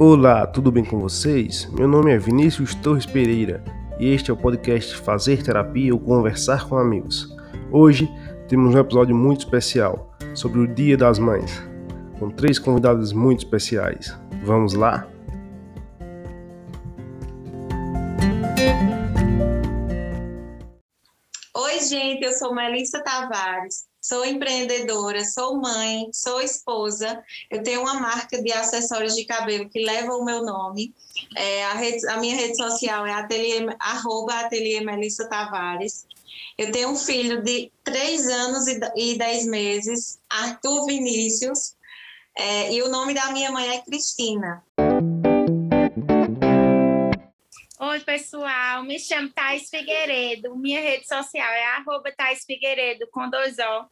Olá, tudo bem com vocês? Meu nome é Vinícius Torres Pereira e este é o podcast Fazer Terapia ou Conversar com Amigos. Hoje temos um episódio muito especial sobre o Dia das Mães, com três convidados muito especiais. Vamos lá? Oi, gente, eu sou Melissa Tavares, sou empreendedora, sou mãe, sou esposa. Eu tenho uma marca de acessórios de cabelo que leva o meu nome. É, a, rede, a, minha rede social é ateliê, arroba ateliê Melissa Tavares. Eu tenho um filho de três anos e dez meses, Arthur Vinícius, é, e o nome da minha mãe é Cristina. Oi, pessoal, me chamo Thais Figueiredo, minha rede social é Thais Figueiredo, com dois O.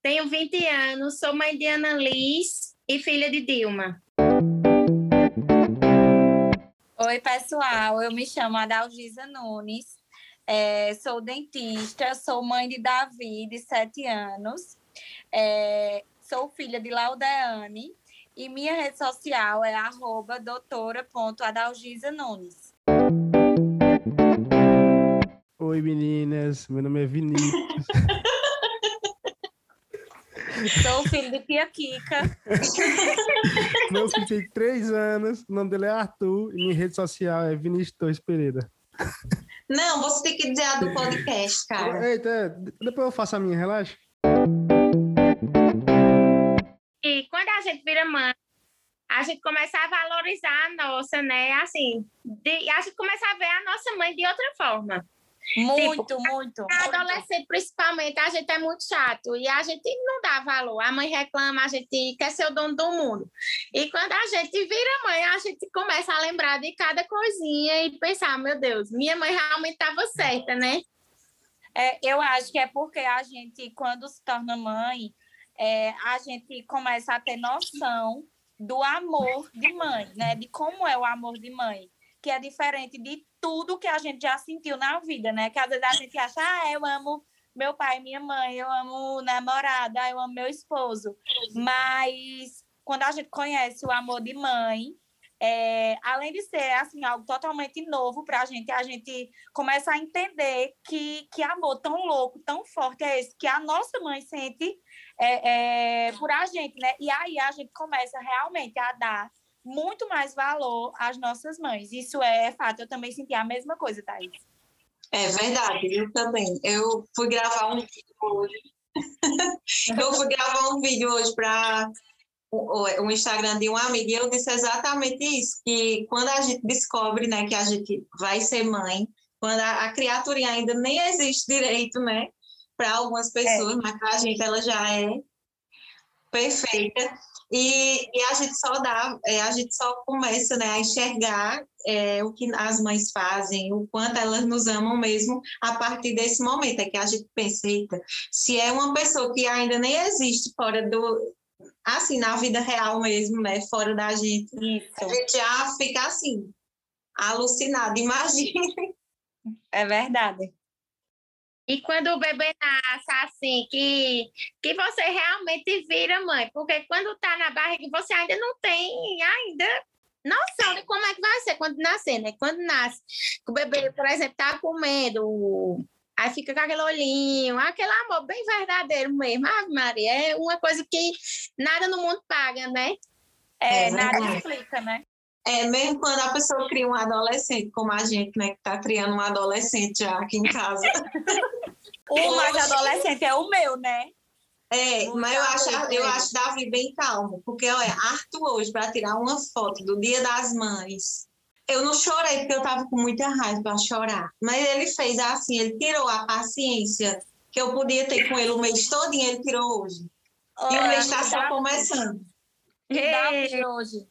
Tenho 20 anos, sou mãe de Ana Liz e filha de Dilma. Oi, pessoal, eu me chamo Adalgisa Nunes, é, sou dentista, sou mãe de Davi, de 7 anos, é, sou filha de Laudeane e minha rede social é doutora.adalgisa Nunes. Oi meninas, meu nome é Vinícius. Sou filho de Tia Kika. Meu filho tem três anos, o nome dele é Arthur e minha rede social é Vinícius Torres Pereira. Não, você tem que dizer a do podcast, cara. Eita, depois eu faço a minha, relaxa. E quando a gente vira mãe, a gente começa a valorizar a nossa, né? Assim, de, a gente começa a ver a nossa mãe de outra forma. Muito, tipo, muito. Adolescente, principalmente, a gente é muito chato e a gente não dá valor. A mãe reclama, a gente quer ser o dono do mundo. E quando a gente vira mãe, a gente começa a lembrar de cada coisinha e pensar: meu Deus, minha mãe realmente estava certa, né? É, eu acho que é porque a gente, quando se torna mãe, é, a gente começa a ter noção do amor de mãe, né? De como é o amor de mãe, que é diferente de tudo que a gente já sentiu na vida, né? Que às vezes a gente acha, ah, eu amo meu pai, minha mãe, eu amo namorada, eu amo meu esposo. Mas quando a gente conhece o amor de mãe, é, além de ser assim algo totalmente novo para a gente, a gente começa a entender que, que amor tão louco, tão forte é esse que a nossa mãe sente é, é, por a gente, né? E aí a gente começa realmente a dar muito mais valor às nossas mães. Isso é fato. Eu também senti a mesma coisa, Thaís. É verdade, eu também. Eu fui gravar um vídeo hoje. eu fui gravar um vídeo hoje para o, Instagram de um amigo e eu disse exatamente isso, que quando a gente descobre, né, que a gente vai ser mãe, quando a, a criaturinha ainda nem existe direito, né, para algumas pessoas, é. mas para a gente ela já é perfeita. E, e, a gente só dá, é, a gente só começa né, a enxergar é, o que as mães fazem, o quanto elas nos amam mesmo a partir desse momento. É que a gente pensa, eita, se é uma pessoa que ainda nem existe fora do. Assim, na vida real mesmo, né? Fora da gente, Isso. a gente já fica assim, alucinado, imagine. É verdade. E quando o bebê nasce, assim, que, que você realmente vira mãe, porque quando tá na barriga, você ainda não tem ainda noção de como é que vai ser quando nascer, né? Quando nasce, o bebê, por exemplo, tá comendo, aí fica com aquele olhinho, aquele amor bem verdadeiro mesmo. Ah, Maria, é uma coisa que nada no mundo paga, né? É, é nada explica, né? É, mesmo quando a pessoa cria um adolescente, como a gente, né, que tá criando um adolescente já aqui em casa. o mais adolescente é o meu, né? É, Muito mas eu acho, eu acho Davi bem calmo, porque olha, Arthur hoje, para tirar uma foto do Dia das Mães, eu não chorei porque eu tava com muita raiva para chorar, mas ele fez assim, ele tirou a paciência que eu podia ter com ele o mês todo e ele tirou hoje. Olha, e o mês está só começando. Davi hoje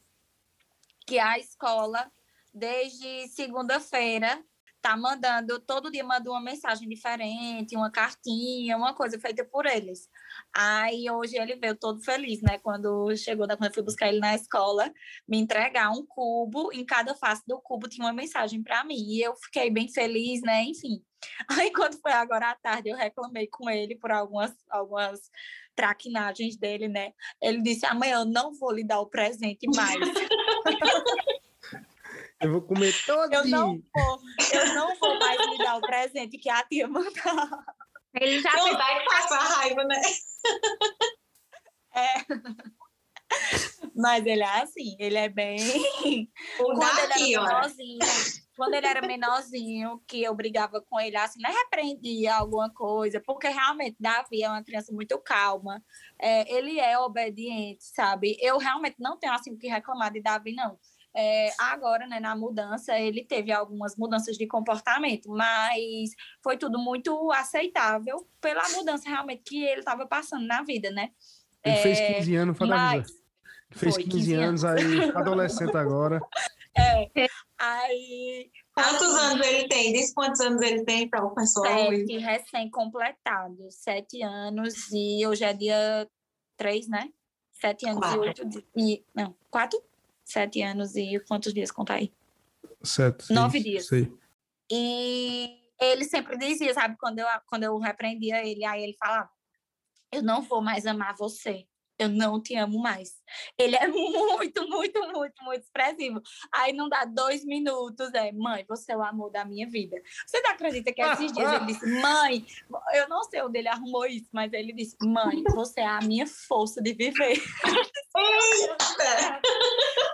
que a escola, desde segunda-feira, tá mandando, todo dia manda uma mensagem diferente, uma cartinha, uma coisa feita por eles. Aí hoje ele veio todo feliz, né? Quando chegou, quando eu fui buscar ele na escola, me entregar um cubo, em cada face do cubo tinha uma mensagem para mim. E eu fiquei bem feliz, né? Enfim. Aí quando foi agora à tarde, eu reclamei com ele por algumas, algumas traquinagens dele, né? Ele disse: amanhã eu não vou lhe dar o presente mais. Eu vou comer todo Eu não vou, eu não vou mais lhe dar o presente que a tia mandou. Ele já Não vai passar raiva, né? É. Mas ele é assim, ele é bem. O Quando ele daqui, era ó. Quando ele era menorzinho, que eu brigava com ele, assim, né, repreendia alguma coisa, porque realmente Davi é uma criança muito calma, é, ele é obediente, sabe? Eu realmente não tenho assim o que reclamar de Davi, não. É, agora, né, na mudança, ele teve algumas mudanças de comportamento, mas foi tudo muito aceitável pela mudança realmente que ele estava passando na vida, né? Ele fez É, 15 anos, a Mas, fez foi, 15, 15 anos, aí adolescente agora. É, aí Quantos assim, anos ele tem? Diz quantos anos ele tem para o pessoal. Sete recém-completados, sete anos, e hoje é dia três, né? Sete anos Quatro. e oito dias. E, não, quatro? Sete anos e quantos dias? Conta aí. Sete, Nove dias. Sei. E ele sempre dizia, sabe, quando eu, quando eu repreendia ele, aí ele falava: Eu não vou mais amar você. Eu não te amo mais. Ele é muito, muito, muito, muito expressivo. Aí não dá dois minutos, é, mãe, você é o amor da minha vida. Você não acredita que esses dias ele disse, mãe, eu não sei onde ele arrumou isso, mas ele disse, mãe, você é a minha força de viver.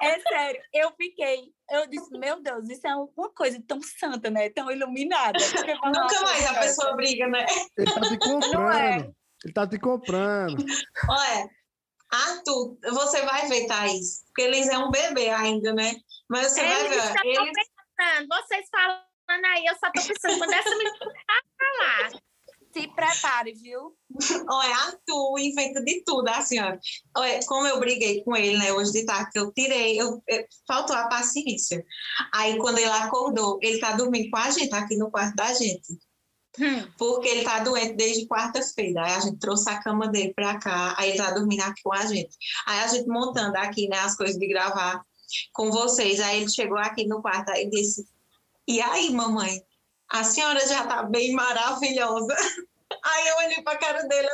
É sério, eu fiquei, eu disse, meu Deus, isso é uma coisa tão santa, né? Tão iluminada. Nunca mais a "Nossa, pessoa briga, né? Ele tá te comprando. é. Ele tá te comprando. Olha, Arthur, você vai ver, Thaís, porque eles é um bebê ainda, né? Mas você vai Eles ver, só eles pensando, vocês falando aí, eu só tô pensando quando essa menina falar. Se prepare, viu? Olha, Arthur inventa de tudo, assim, ó. Olha, como eu briguei com ele, né, hoje de tarde, que eu tirei, eu, eu- faltou a paciência. Aí, quando ele acordou, ele tá dormindo com a gente, aqui no quarto da gente. Hum. Porque ele tá doente desde quarta-feira. Aí a gente trouxe a cama dele pra cá, aí ele tá dormindo aqui com a gente. Aí a gente montando aqui, né, as coisas de gravar com vocês. Aí ele chegou aqui no quarto e disse: E aí, mamãe? A senhora já tá bem maravilhosa. Aí eu olhei pra cara dele.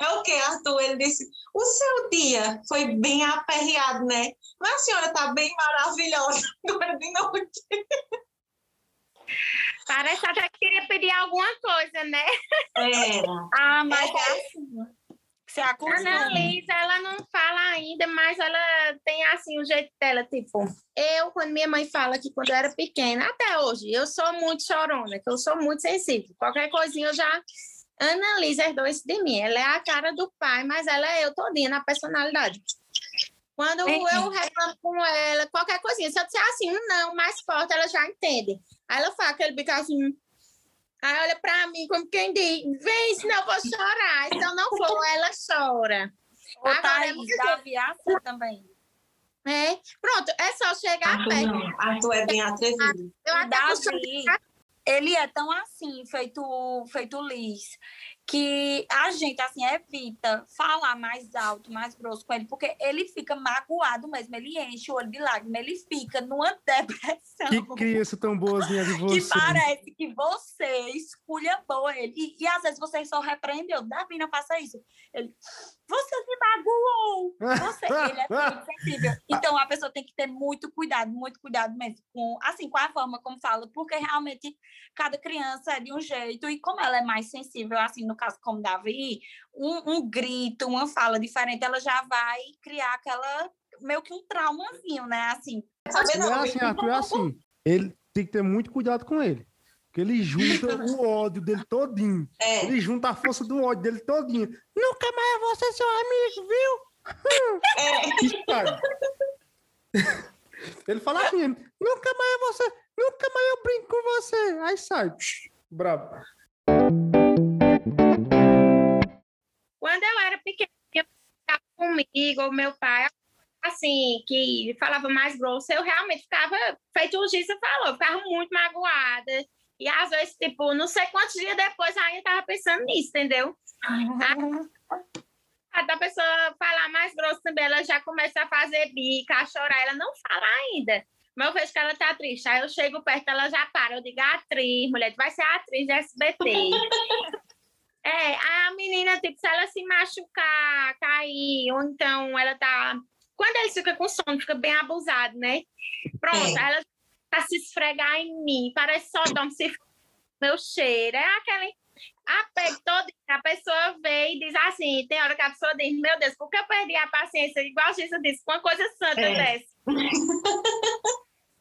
É o que, Arthur? Ele disse: O seu dia foi bem aperreado, né? Mas a senhora tá bem maravilhosa agora de noite. Parece até que queria pedir alguma coisa, né? Era. Ah, mas é assim. Você A acostuma. Annalisa, ela não fala ainda, mas ela tem assim o jeito dela, tipo, eu, quando minha mãe fala que quando eu era pequena, até hoje, eu sou muito chorona, que eu sou muito sensível. Qualquer coisinha eu já Annalisa herdou isso de mim. Ela é a cara do pai, mas ela é eu todinha na personalidade. Quando É. eu reclamo com ela, qualquer coisinha, se eu disser assim, um não, mais forte, ela já entende. Aí ela fala aquele bico assim, aí olha pra mim como quem diz, vem, senão eu vou chorar. Se eu não for, ela chora. Ô, Agora, Thaís, é muito- Davi é assim também. É, pronto, é só chegar Arthur perto. não. Arthur é bem atrevido. Eu até Davi, ele é tão assim, feito, feito Liz, que a gente, assim, evita falar mais alto, mais grosso com ele, porque ele fica magoado mesmo, ele enche o olho de lágrima, ele fica numa depressão. Que criança tão boazinha de que você. parece que você esculhambou ele. E, e às vezes você só repreende, eu, Davi, não faça isso. Ele, você se magoou. Você, ele é muito sensível. Então a pessoa tem que ter muito cuidado, muito cuidado mesmo com, assim, com a forma como fala, porque realmente cada criança é de um jeito, e como ela é mais sensível, assim, no caso como Davi, um, um grito, uma fala diferente, ela já vai criar aquela meio que um traumazinho, né? Assim, Sabe é assim, Arthur, é assim. Ele tem que ter muito cuidado com ele. Porque ele junta o ódio dele todinho. É. Ele junta a força do ódio dele todinho. Nunca mais eu vou ser seu amigo, viu? É. Ele fala assim, nunca mais ser, nunca mais eu brinco com você. Aí sai. Psh, Brabo. Quando eu era pequena, eu ficava comigo, meu pai, assim, que falava mais grosso, eu realmente ficava, feito o Gisa falou, eu ficava muito magoada. E às vezes, tipo, não sei quantos dias depois eu ainda tava pensando nisso, entendeu? da pessoa falar mais grosso também, ela já começa a fazer bica, a chorar, ela não fala ainda. Mas eu vejo que ela tá triste. Aí eu chego perto, ela já para. Eu digo, atriz, mulher, vai ser atriz de SBT. é, a menina, tipo, se ela se machucar, cair, ou então ela tá. Quando eles ficam com sono, fica bem abusado, né? Pronto, é. ela tá se esfregar em mim, parece só dom se meu cheiro. É aquele apego todo. A pessoa vê e diz assim: tem hora que a pessoa diz, meu Deus, por que eu perdi a paciência? Igual a gente disse, com uma coisa santa é. dessa.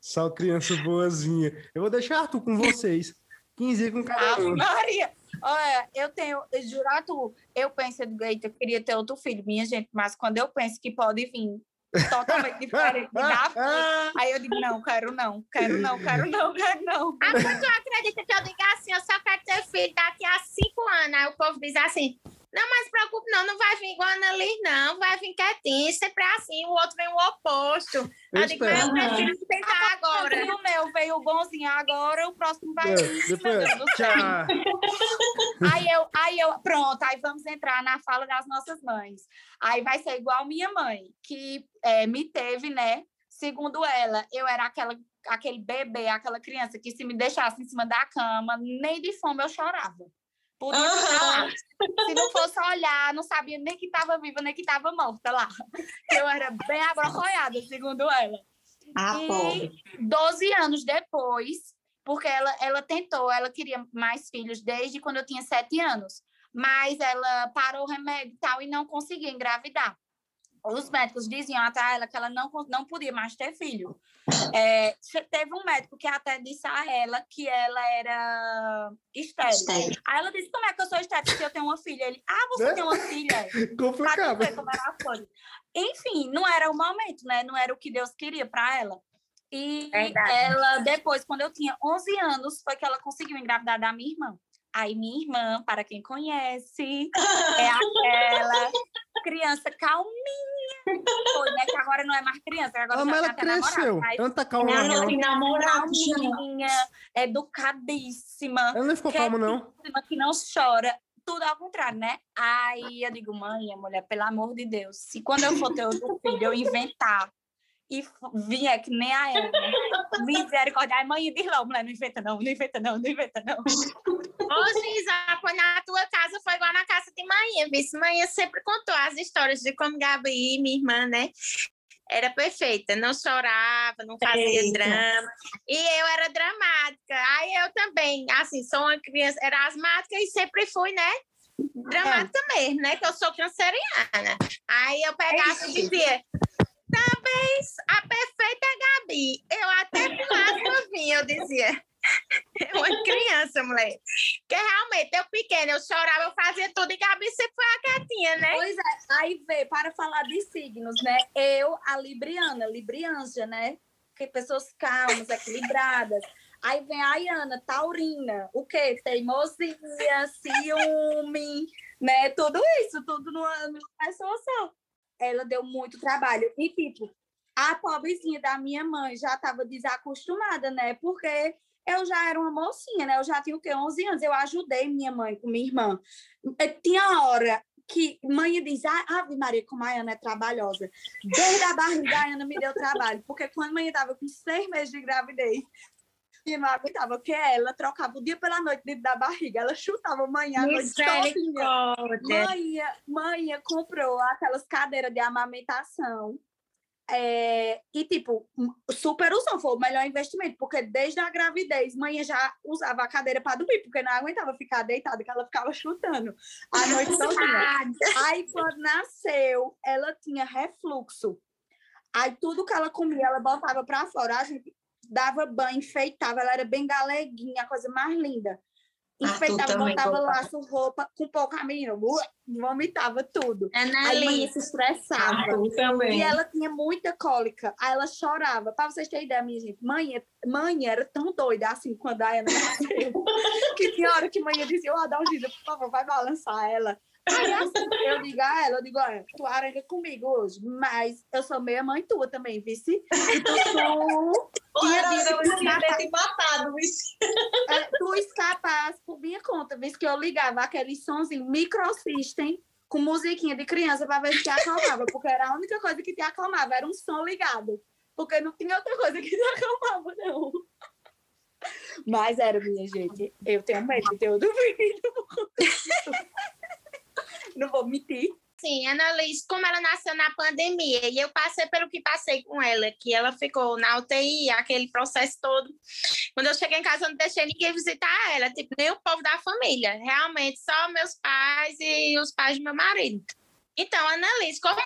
Só criança boazinha. Eu vou deixar tu com vocês. 15 com cada um. Maria! Olha, eu tenho, jurado, eu penso, eu queria ter outro filho, minha gente, mas quando eu penso que pode vir totalmente diferente da Aí eu digo, não, quero não, quero não, quero não, quero não. Ah, tu acredita que eu digo assim, eu só quero ter filho daqui a cinco anos? Aí o povo diz assim, não, mas se preocupe, não, não vai vir igual a Ana Liz, não, vai vir quietinho, sempre é assim, o outro vem o oposto. Eu, eu digo, mas eu prefiro tentar agora. O meu veio o bonzinho agora, o próximo vai vir. Aí eu, aí eu, pronto, aí vamos entrar na fala das nossas mães. Aí vai ser igual minha mãe, que é, me teve, né? Segundo ela, eu era aquela aquele bebê, aquela criança que se me deixasse em cima da cama, nem de fome eu chorava. Por isso, uhum. se não fosse olhar, não sabia nem que estava viva, nem que estava morta lá. Eu era bem abrocoiada, segundo ela. Ah, e pobre. 12 anos depois, porque ela, ela tentou, ela queria mais filhos desde quando eu tinha 7 anos, mas ela parou o remédio e tal e não conseguia engravidar os médicos diziam até a ela que ela não, não podia mais ter filho. É, teve um médico que até disse a ela que ela era estéril. Aí ela disse, como é que eu sou estéril se eu tenho uma filha? Ele, ah, você né? tem uma filha? Complicado. Enfim, não era o momento, né? Não era o que Deus queria para ela. E Verdade. ela, depois, quando eu tinha 11 anos, foi que ela conseguiu engravidar da minha irmã. Aí minha irmã, para quem conhece, é aquela criança calminha. Foi, né? Que agora não é mais criança, agora mas ela cresceu. Tanta calma. Ela tem Calminha, educadíssima. Ela não ficou calma, não. Que não chora. Tudo ao contrário, né? Aí eu digo, mãe, mulher, pelo amor de Deus, se quando eu for ter outro filho, eu inventar e vinha que nem a ela. Misericórdia. Ai, mãe, diz logo, mulher, não inventa não, não inventa não, não inventa não. Ô, Giza, foi na tua casa, foi igual na casa de mãe. Vice mãe sempre contou as histórias de como Gabi, minha irmã, né? Era perfeita, não chorava, não fazia Eita. drama. E eu era dramática. Aí eu também, assim, sou uma criança, era asmática e sempre fui, né? Dramática é. mesmo, né? Que eu sou canceriana. Aí eu pegava e dizia, Talvez a perfeita Gabi. Eu até pulava vinha, eu dizia. Uma criança, mulher. Porque realmente, eu pequena, eu chorava, eu fazia tudo e Gabi sempre foi a quietinha, né? Pois é, aí vê, para falar de signos, né? Eu, a Libriana, Librianja, né? Que pessoas calmas, equilibradas. Aí vem a Ayana, taurina. O quê? Teimosia, ciúme, né? Tudo isso, tudo numa, numa pessoa só ela deu muito trabalho. E, tipo, a pobrezinha da minha mãe já estava desacostumada, né? Porque eu já era uma mocinha, né? Eu já tinha o quê? 11 anos. Eu ajudei minha mãe com minha irmã. Tinha hora que mãe diz, ah, Ave Maria, como a Ana é trabalhosa. Desde a barriga, a Ana me deu trabalho. Porque quando a mãe estava com seis meses de gravidez, e não aguentava, porque ela trocava o dia pela noite dentro da barriga, ela chutava manhã, a noite sozinha. Mãe, mãe comprou aquelas cadeiras de amamentação. É, e, tipo, super usou, foi o melhor investimento, porque desde a gravidez, mãe já usava a cadeira para dormir, porque não aguentava ficar deitada, que ela ficava chutando a noite toda. Aí, quando nasceu, ela tinha refluxo. Aí, tudo que ela comia, ela botava para fora. A gente dava banho, enfeitava, ela era bem galeguinha, a coisa mais linda. Enfeitava, ah, botava laço, roupa, com pouca menina, vomitava tudo. Ana Aí mãe se estressava. Ah, e ela tinha muita cólica. Aí ela chorava. Para vocês terem ideia, minha gente, mãe, mãe era tão doida assim quando a Ana nasceu, que tinha hora que mãe dizia, ô oh, Adalgisa, por favor, vai balançar ela. Aí assim, eu digo a ela, eu digo, olha, tu aranga comigo hoje, mas eu sou meia mãe tua também, vice. E tu, tu tinha que ia matado, vice. É, tu escapasse por minha conta, vice que eu ligava aquele somzinho microsystem com musiquinha de criança para ver se te acalmava, porque era a única coisa que te acalmava, era um som ligado. Porque não tinha outra coisa que te acalmava, não. Mas era, minha gente. Eu tenho medo de ter outro filho. Não vou mentir. Sim, Annalise, como ela nasceu na pandemia, e eu passei pelo que passei com ela, que ela ficou na UTI, aquele processo todo. Quando eu cheguei em casa, eu não deixei ninguém visitar ela, tipo, nem o povo da família. Realmente, só meus pais e os pais do meu marido. Então, Annalise, como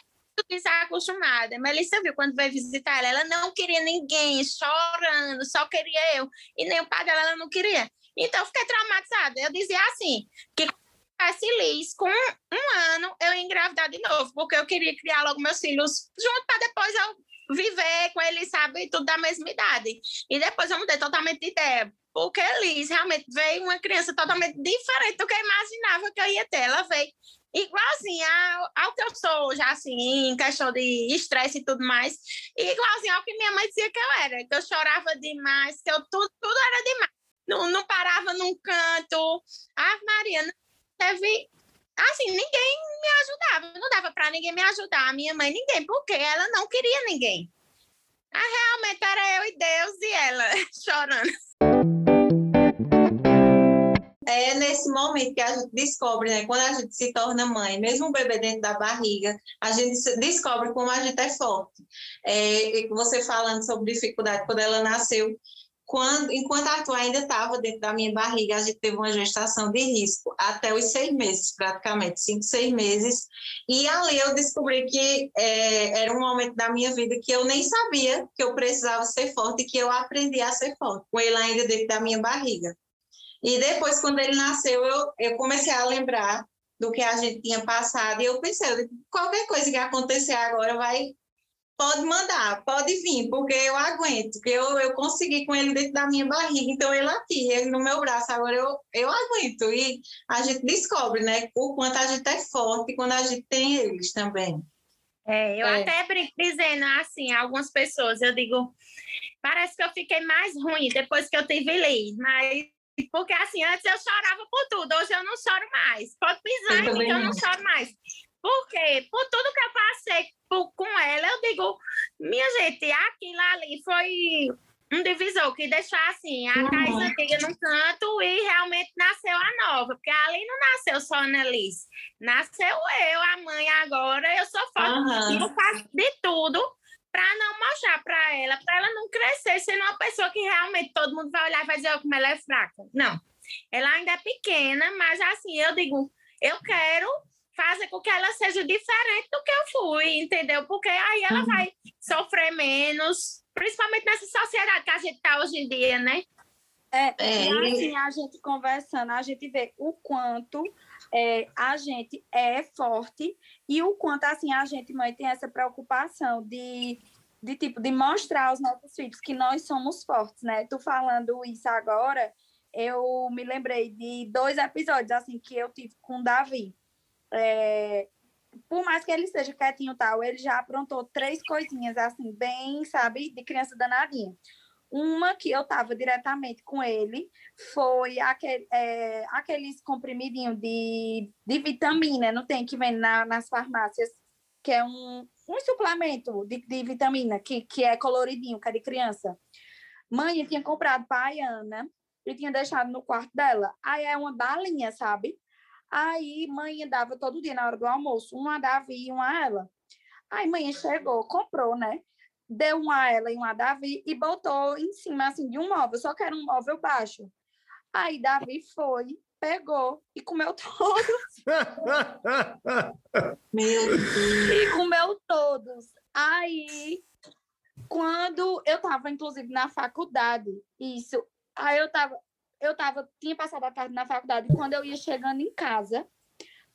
desacostumada. Melissa viu quando veio visitar ela, ela não queria ninguém, chorando, só queria eu. E nem o pai dela ela não queria. Então, eu fiquei traumatizada. Eu dizia assim, que tivesse Liz, com um ano eu ia engravidar de novo, porque eu queria criar logo meus filhos junto para depois eu viver com eles, sabe, tudo da mesma idade. E depois eu mudei totalmente de ideia, porque Liz realmente veio uma criança totalmente diferente do que eu imaginava que eu ia ter. Ela veio igualzinha ao, ao que eu sou já assim, em questão de estresse e tudo mais, e igualzinho ao que minha mãe dizia que eu era, que eu chorava demais, que eu tudo, tudo era demais. Não, não parava num canto. Ah, Maria, não teve. Assim, ninguém me ajudava. Não dava para ninguém me ajudar. A minha mãe, ninguém, porque ela não queria ninguém. Ah, realmente era eu e Deus e ela chorando. É nesse momento que a gente descobre, né? Quando a gente se torna mãe, mesmo o bebê dentro da barriga, a gente descobre como a gente é forte. É, você falando sobre dificuldade quando ela nasceu, quando, enquanto a Arthur ainda estava dentro da minha barriga, a gente teve uma gestação de risco, até os seis meses, praticamente, cinco, seis meses. E ali eu descobri que é, era um momento da minha vida que eu nem sabia que eu precisava ser forte e que eu aprendi a ser forte, com ele ainda dentro da minha barriga. E depois, quando ele nasceu, eu, eu comecei a lembrar do que a gente tinha passado, e eu pensei, qualquer coisa que acontecer agora vai pode mandar, pode vir, porque eu aguento, porque eu, eu consegui com ele dentro da minha barriga, então ele aqui, ele no meu braço, agora eu, eu aguento. E a gente descobre, né, o quanto a gente é forte quando a gente tem eles também. É, eu é. até brinco dizendo assim, algumas pessoas, eu digo, parece que eu fiquei mais ruim depois que eu tive Liz, mas porque assim, antes eu chorava por tudo, hoje eu não choro mais. Pode pisar que eu não choro mais. Por quê? Por tudo que eu passei por, com ela, eu digo, minha gente, aquilo ali foi um divisor que deixou assim, a uhum. Thais antiga num canto e realmente nasceu a nova, porque ali não nasceu só a Annalise, nasceu eu, a mãe agora, eu sou forte, uhum. eu faço de tudo para não mostrar para ela, para ela não crescer sendo uma pessoa que realmente todo mundo vai olhar e vai dizer como ela é fraca. Não. Ela ainda é pequena, mas assim, eu digo, eu quero fazer com que ela seja diferente do que eu fui, entendeu? Porque aí ela uhum. vai sofrer menos, principalmente nessa sociedade que a gente está hoje em dia, né? É, é, e assim, a gente conversando, a gente vê o quanto é, a gente é forte e o quanto, assim, a gente, mãe, tem essa preocupação de, de, tipo, de mostrar aos nossos filhos que nós somos fortes, né? Tu falando isso agora, eu me lembrei de dois episódios, assim, que eu tive com o Davi é, por mais que ele seja quietinho tal, ele já aprontou três coisinhas, assim, bem, sabe, de criança danadinha. Uma que eu tava diretamente com ele foi aquele, é, aqueles comprimidinhos de, de vitamina, não tem que vem na, nas farmácias, que é um, um suplemento de, de vitamina, que, que é coloridinho, que é de criança. Mãe, tinha comprado para a Ana e tinha deixado no quarto dela. Aí é uma balinha, sabe? Aí mãe dava todo dia na hora do almoço, uma a Davi e uma a ela. Aí mãe chegou, comprou, né? Deu uma a ela e uma a Davi e botou em cima assim de um móvel, só que era um móvel baixo. Aí Davi foi, pegou e comeu todos. Meu Deus. E comeu todos. Aí, quando eu estava, inclusive, na faculdade, isso, aí eu estava, eu tava, tinha passado a tarde na faculdade, e quando eu ia chegando em casa,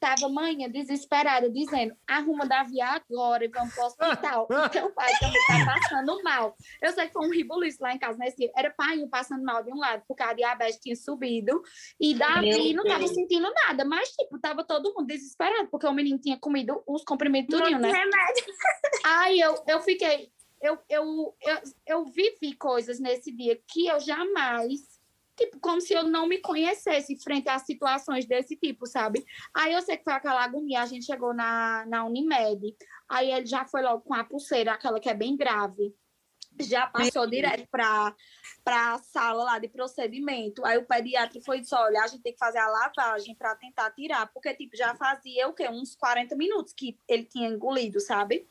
tava manhã desesperada, dizendo: arruma Davi agora e vamos pro hospital. o teu pai também tá passando mal. Eu sei que foi um ribuliço lá em casa nesse dia. Era pai passando mal de um lado, porque a diabetes tinha subido, e Davi não tava sentindo nada, mas, tipo, tava todo mundo desesperado, porque o menino tinha comido os comprimidos tudinho, né? Remédio. Aí eu, eu fiquei. Eu, eu, eu, eu vivi coisas nesse dia que eu jamais tipo, como se eu não me conhecesse frente a situações desse tipo, sabe? Aí eu sei que foi aquela agonia, a gente chegou na, na Unimed, aí ele já foi logo com a pulseira, aquela que é bem grave, já passou direto para a sala lá de procedimento. Aí o pediatra foi disse: olha, a gente tem que fazer a lavagem para tentar tirar, porque tipo já fazia o quê? Uns 40 minutos que ele tinha engolido, sabe?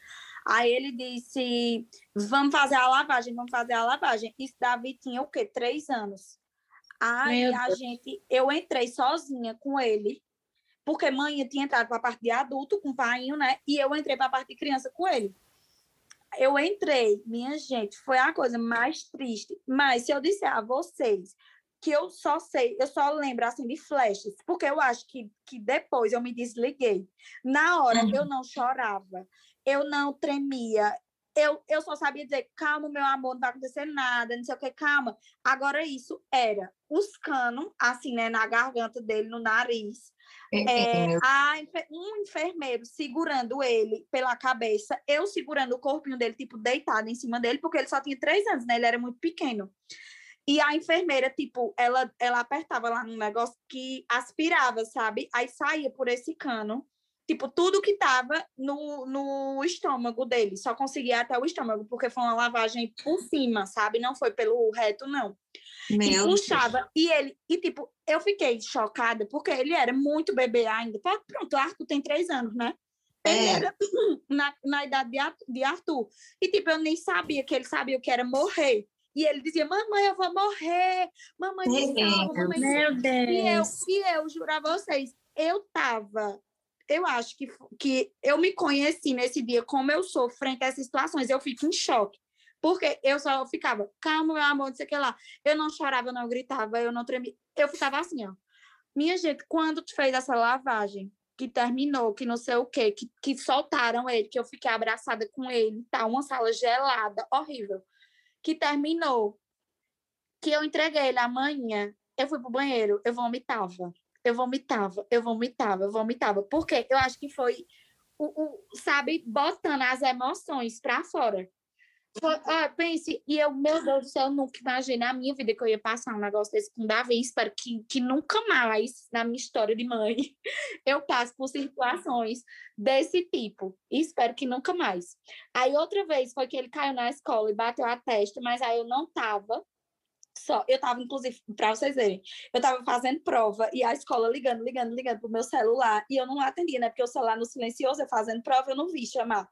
Aí ele disse: vamos fazer a lavagem, vamos fazer a lavagem. Isso Davi tinha o quê? Três anos. Aí Meu a Deus. gente, eu entrei sozinha com ele, porque mãe tinha entrado para a parte de adulto com o pai, né? E eu entrei para a parte de criança com ele. Eu entrei, minha gente, foi a coisa mais triste. Mas se eu disser a vocês que eu só sei, eu só lembro assim de flashes, porque eu acho que, que depois eu me desliguei. Na hora uhum. eu não chorava, eu não tremia, eu, eu só sabia dizer, calma, meu amor, não vai acontecer nada, não sei o que, calma. Agora, isso era os canos, assim, né, na garganta dele, no nariz. É, a, um enfermeiro segurando ele pela cabeça, eu segurando o corpinho dele, tipo, deitado em cima dele, porque ele só tinha três anos, né? Ele era muito pequeno. E a enfermeira, tipo, ela, ela apertava lá num negócio que aspirava, sabe? Aí saía por esse cano tipo, tudo que tava no, no estômago dele, só conseguia até o estômago, porque foi uma lavagem por cima, sabe? Não foi pelo reto, não. Meu e puxava, Deus. e ele, e tipo, eu fiquei chocada, porque ele era muito bebê ainda. Pronto, o Arthur tem três anos, né? Ele é. era na, na idade de Arthur. E, tipo, eu nem sabia que ele sabia o que era morrer. E ele dizia, mamãe, eu vou morrer, mamãe, me salva, mamãe. Meu Deus. E eu, e eu juro a vocês, eu tava eu acho que, que eu me conheci nesse dia como eu sou frente a essas situações, eu fico em choque. Porque eu só ficava, calma, meu amor, não sei o que lá. Eu não chorava, eu não gritava, eu não tremia. Eu ficava assim, ó. Minha gente, quando tu fez essa lavagem, que terminou, que não sei o quê, que, que soltaram ele, que eu fiquei abraçada com ele, tá? Uma sala gelada, horrível. Que terminou, que eu entreguei ele amanhã, eu fui pro banheiro, eu vomitava eu vomitava, eu vomitava, eu vomitava. Porque eu acho que foi, o, o sabe, botando as emoções para fora. Foi, ah, pense, e eu, meu Deus do céu, eu nunca imaginei na minha vida que eu ia passar um negócio desse com o Davi. Espero que, que nunca mais, na minha história de mãe, eu passe por situações desse tipo. espero que nunca mais. Aí, outra vez, foi que ele caiu na escola e bateu a testa, mas aí eu não tava só. Eu estava, inclusive, para vocês verem, eu estava fazendo prova e a escola ligando, ligando, ligando pro meu celular e eu não atendia, né? Porque o celular no silencioso, eu fazendo prova, eu não vi chamar.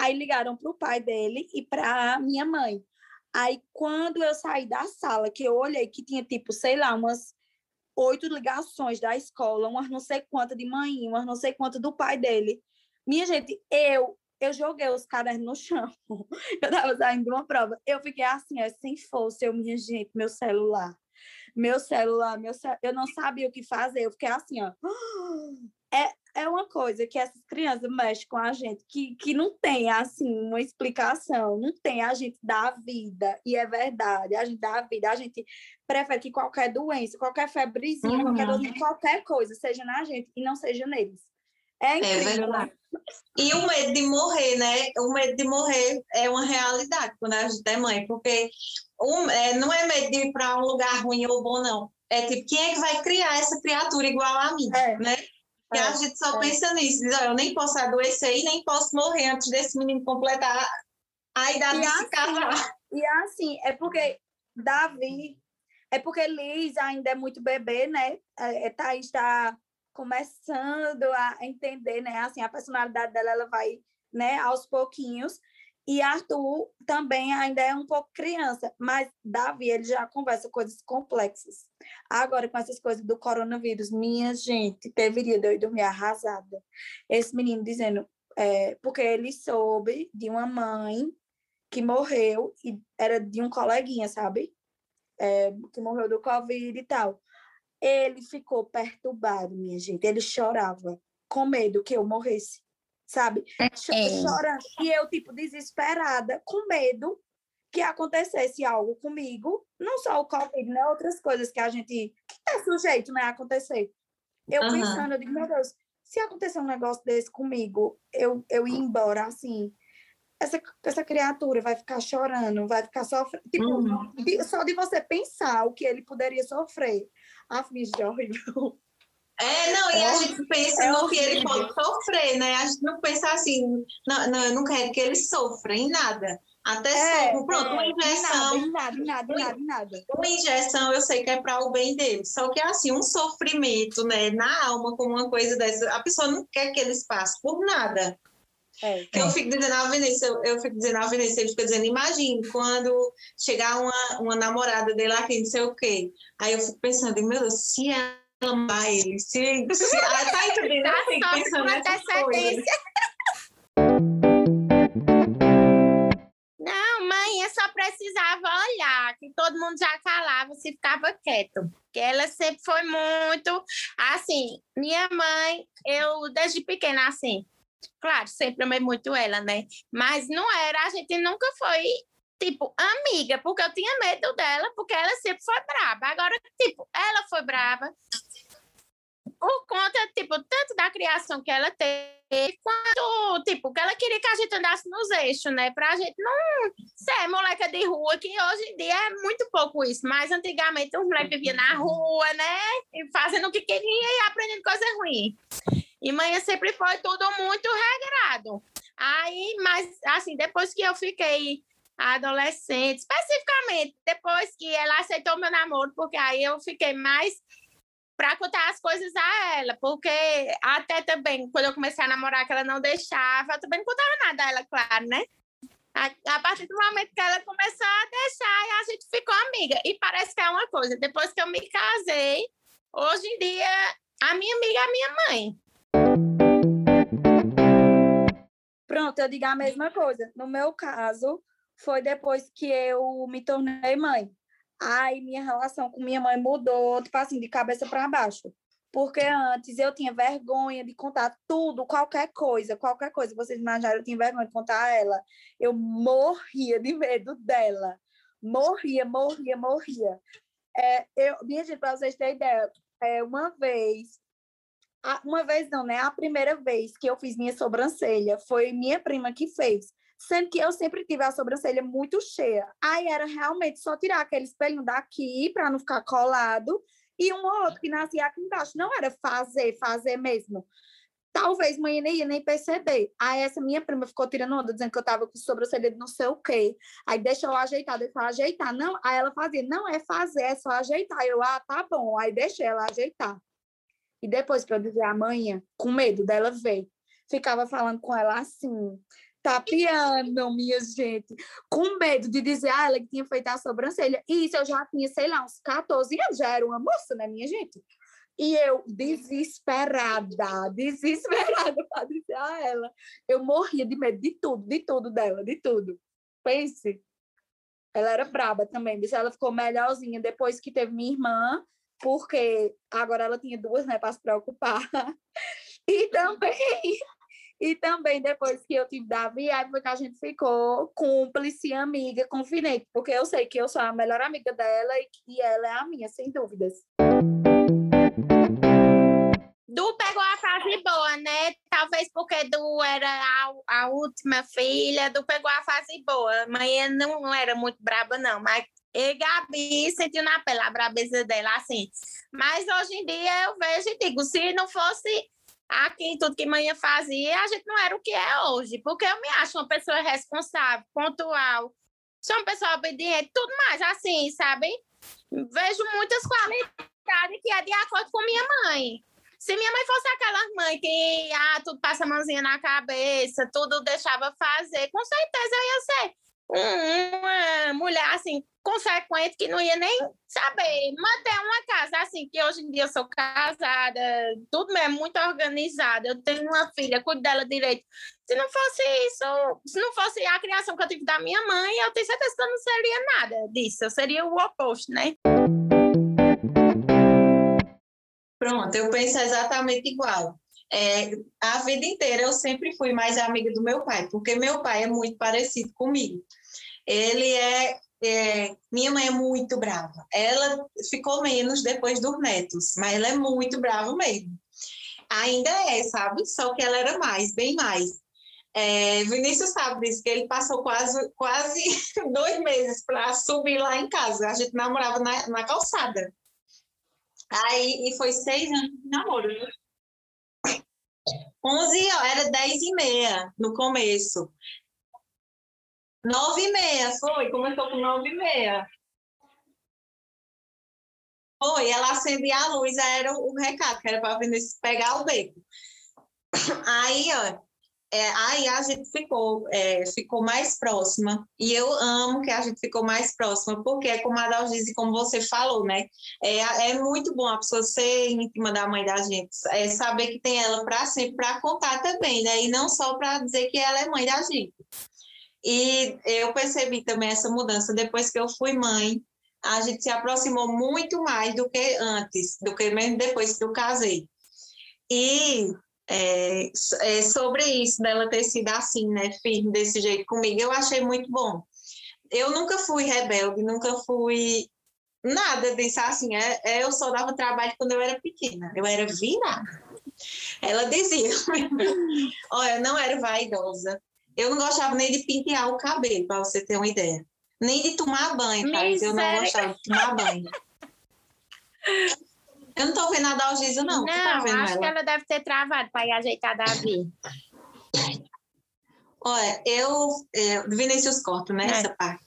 Aí ligaram pro pai dele e para minha mãe. Aí, quando eu saí da sala, que eu olhei que tinha, tipo, sei lá, umas oito ligações da escola, umas não sei quantas de mãe, umas não sei quantas do pai dele. Minha gente, eu eu joguei os cadernos no chão. Eu tava saindo de uma prova. Eu fiquei assim, é, sem força, eu, minha gente, meu celular. Meu celular, meu. Eu não sabia o que fazer. Eu fiquei assim, ó. É, é uma coisa que essas crianças mexem com a gente, que, que não tem, assim, uma explicação. Não tem. A gente dá a vida. E é verdade. A gente dá a vida. A gente prefere que qualquer doença, qualquer febrezinha, uhum. qualquer, qualquer coisa seja na gente e não seja neles. É, é incrível. É E o medo de morrer, né? O medo de morrer é uma realidade quando a gente é mãe, porque um, é, não é medo de ir para um lugar ruim ou bom, não. É tipo, quem é que vai criar essa criatura igual a mim, é. né? E a é, gente só é. pensa nisso, diz, eu nem posso adoecer e nem posso morrer antes desse menino completar a idade e de assim, se casar. E assim, é porque Davi, é porque Liz ainda é muito bebê, né? É, Thaís está começando a entender, né? Assim, a personalidade dela, ela vai, né, aos pouquinhos. E Arthur também ainda é um pouco criança, mas Davi, ele já conversa coisas complexas. Agora, com essas coisas do coronavírus, minha gente, deveria de eu dormir arrasada. Esse menino dizendo, é, porque ele soube de uma mãe que morreu, e era de um coleguinha, sabe? É, que morreu do Covid e tal. Ele ficou perturbado, minha gente. Ele chorava com medo que eu morresse, sabe? É. Chorando. E eu, tipo, desesperada, com medo que acontecesse algo comigo, não só o Covid, né? Outras coisas que a gente que é sujeito, né, a acontecer. Eu uhum. pensando, eu digo, meu Deus, se acontecer um negócio desse comigo, eu, eu ia embora, assim, essa, essa criatura vai ficar chorando, vai ficar sofrendo. Tipo, Uhum. de- só de você pensar o que ele poderia sofrer. Ah, gente, é horrível. É, não, e a gente pensa é no que ele pode sofrer, né? A gente não pensa assim, não, não, eu não quero que ele sofra em nada. Até É, sofro, pronto, uma é, em nada, injeção, em nada, em nada, em nada, em nada. uma injeção eu sei que é para o bem dele. Só que assim, um sofrimento, né, na alma com uma coisa dessa, a pessoa não quer que eles passem por nada. É. Que eu fico dizendo Vinícius, eu, eu fico dizendo à Vinícius, ele fica dizendo, imagine quando chegar uma, uma namorada dele aqui, não sei o quê. Aí eu fico pensando, meu Deus, se ela amar ele, se, se ah, tá entendendo? Fico sofre pensando nessas coisas. Não, mãe, eu só precisava olhar, que todo mundo já calava se ficava quieto. Porque ela sempre foi muito. Assim, minha mãe, eu desde pequena, assim, claro, sempre amei muito ela, né? Mas não era, a gente nunca foi, tipo, amiga, porque eu tinha medo dela, porque ela sempre foi braba. Agora, tipo, ela foi brava por conta, tipo, tanto da criação que ela teve, quanto, tipo, que ela queria que a gente andasse nos eixos, né? Pra gente não ser moleca de rua, que hoje em dia é muito pouco isso, mas antigamente os moleques viviam na rua, né? E fazendo o que queria e aprendendo coisa ruim. E mãe sempre foi tudo muito regrado. Aí, mas, assim, depois que eu fiquei adolescente, especificamente, depois que ela aceitou meu namoro, porque aí eu fiquei mais para contar as coisas a ela, porque até também, quando eu comecei a namorar, que ela não deixava, eu também não contava nada a ela, claro, né? A, a partir do momento que ela começou a deixar, a gente ficou amiga. E parece que é uma coisa, depois que eu me casei, hoje em dia, a minha amiga é a minha mãe. Pronto, eu digo a mesma coisa. No meu caso, foi depois que eu me tornei mãe. Aí minha relação com minha mãe mudou, tipo assim, de cabeça para baixo. Porque antes eu tinha vergonha de contar tudo, qualquer coisa, qualquer coisa. Vocês imaginaram, eu tinha vergonha de contar a ela. Eu morria de medo dela. Morria, morria, morria. É, eu, minha gente, para vocês terem ideia, é, uma vez uma vez não, né? A primeira vez que eu fiz minha sobrancelha foi minha prima que fez. Sendo que eu sempre tive a sobrancelha muito cheia. Aí era realmente só tirar aquele espelho daqui para não ficar colado e um ou outro que nascia aqui embaixo. Não era fazer, fazer mesmo. Talvez mãe nem ia nem perceber. Aí essa minha prima ficou tirando onda, dizendo que eu tava com sobrancelha de não sei o quê. Aí deixa eu ajeitar, deixa eu ajeitar. Não, aí ela fazia, não é fazer, é só ajeitar. Eu, ah, tá bom. Aí deixei ela ajeitar. E depois, para eu dizer amanhã, com medo dela ver, ficava falando com ela assim, tapeando, minha gente, com medo de dizer a ela que tinha feito a sobrancelha. E isso eu já tinha, sei lá, uns 14 anos, já era uma moça, né, minha gente? E eu, desesperada, desesperada para dizer a ela. Eu morria de medo de tudo, de tudo dela, de tudo. Pense. Ela era braba também, mas ela ficou melhorzinha depois que teve minha irmã, porque agora ela tinha duas, né, para se preocupar. E também, e também depois que eu tive Davi, aí foi que a gente ficou cúmplice, amiga, confidente, porque eu sei que eu sou a melhor amiga dela e que ela é a minha, sem dúvidas. Du pegou a fase boa, né? Talvez porque Du era a, a última filha, Du pegou a fase boa. Mãe não era muito braba, não, mas e Gabi sentiu na pele a brabeza dela, assim. Mas hoje em dia eu vejo e digo, se não fosse aqui tudo que manhã fazia, a gente não era o que é hoje. Porque eu me acho uma pessoa responsável, pontual, sou uma pessoa obediente, tudo mais, assim, sabe? Vejo muitas qualidades que é de acordo com minha mãe. Se minha mãe fosse aquela mãe que ah, tudo passa a mãozinha na cabeça, tudo deixava fazer, com certeza eu ia ser uma mulher assim, consequente, que não ia nem saber manter uma casa assim, que hoje em dia eu sou casada, tudo é muito organizado, eu tenho uma filha, cuido dela direito. Se não fosse isso, se não fosse a criação que eu tive da minha mãe, eu tenho certeza que eu não seria nada disso, eu seria o oposto, né? Pronto, eu penso exatamente igual. É, a vida inteira eu sempre fui mais amiga do meu pai, porque meu pai é muito parecido comigo. Ele é, é- minha mãe é muito brava. Ela ficou menos depois dos netos, mas ela é muito brava mesmo. Ainda é, sabe? Só que ela era mais, bem mais. É, Vinícius sabe disso, que ele passou quase, quase dois meses para subir lá em casa. A gente namorava na, na calçada. Aí, e foi seis anos de namoro. 11 era 10 e meia no começo. 9 e meia, foi, começou com 9 e meia. Foi, ela acendia a luz, era o, o recado, que era para Vinícius pegar o beco. Aí, ó, é, aí a gente ficou, é, ficou mais próxima, e eu amo que a gente ficou mais próxima, porque é como a Dalgise, como você falou, né? É, é muito bom a pessoa ser íntima da mãe da gente, é saber que tem ela para sempre, para contar também, né? E não só para dizer que ela é mãe da gente. E eu percebi também essa mudança depois que eu fui mãe, a gente se aproximou muito mais do que antes, do que mesmo depois que eu casei. E é, é, sobre isso, dela ter sido assim, né, firme desse jeito comigo, eu achei muito bom. Eu nunca fui rebelde, nunca fui nada disso assim. É, é, eu só dava trabalho quando eu era pequena, eu era virada. Ela dizia, olha, eu não era vaidosa, eu não gostava nem de pentear o cabelo, para você ter uma ideia. Nem de tomar banho, Thais, eu não gostava de tomar banho. Eu não tô vendo a Dalgisa, não. Não, tá acho ela? que ela deve ter travado para ir ajeitar Davi. Olha, eu, eu Vinícius corto, né, É. essa parte.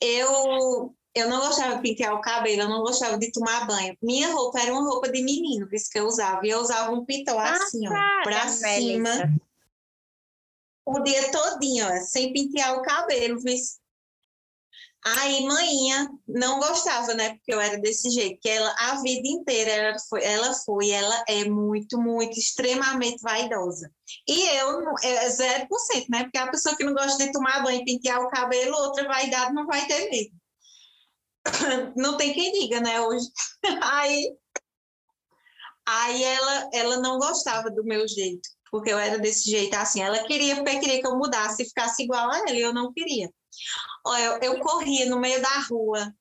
Eu, eu não gostava de pentear o cabelo, eu não gostava de tomar banho. Minha roupa era uma roupa de menino, isso que eu usava. E eu usava um pitão assim, ó, pra Passada, cima, Melissa. O dia todinho, ó, sem pentear o cabelo, viu? Aí, manhinha não gostava, né? Porque eu era desse jeito, que ela a vida inteira ela foi, ela foi, ela é muito, muito, extremamente vaidosa. E eu, é 0%, né? Porque a pessoa que não gosta de tomar banho pentear o cabelo, outra vaidade não vai ter mesmo. Não tem quem diga, né? Hoje. Aí, aí ela, ela não gostava do meu jeito, porque eu era desse jeito assim. Ela queria, porque queria que eu mudasse e ficasse igual a ela, e eu não queria. Eu, eu corria no meio da rua,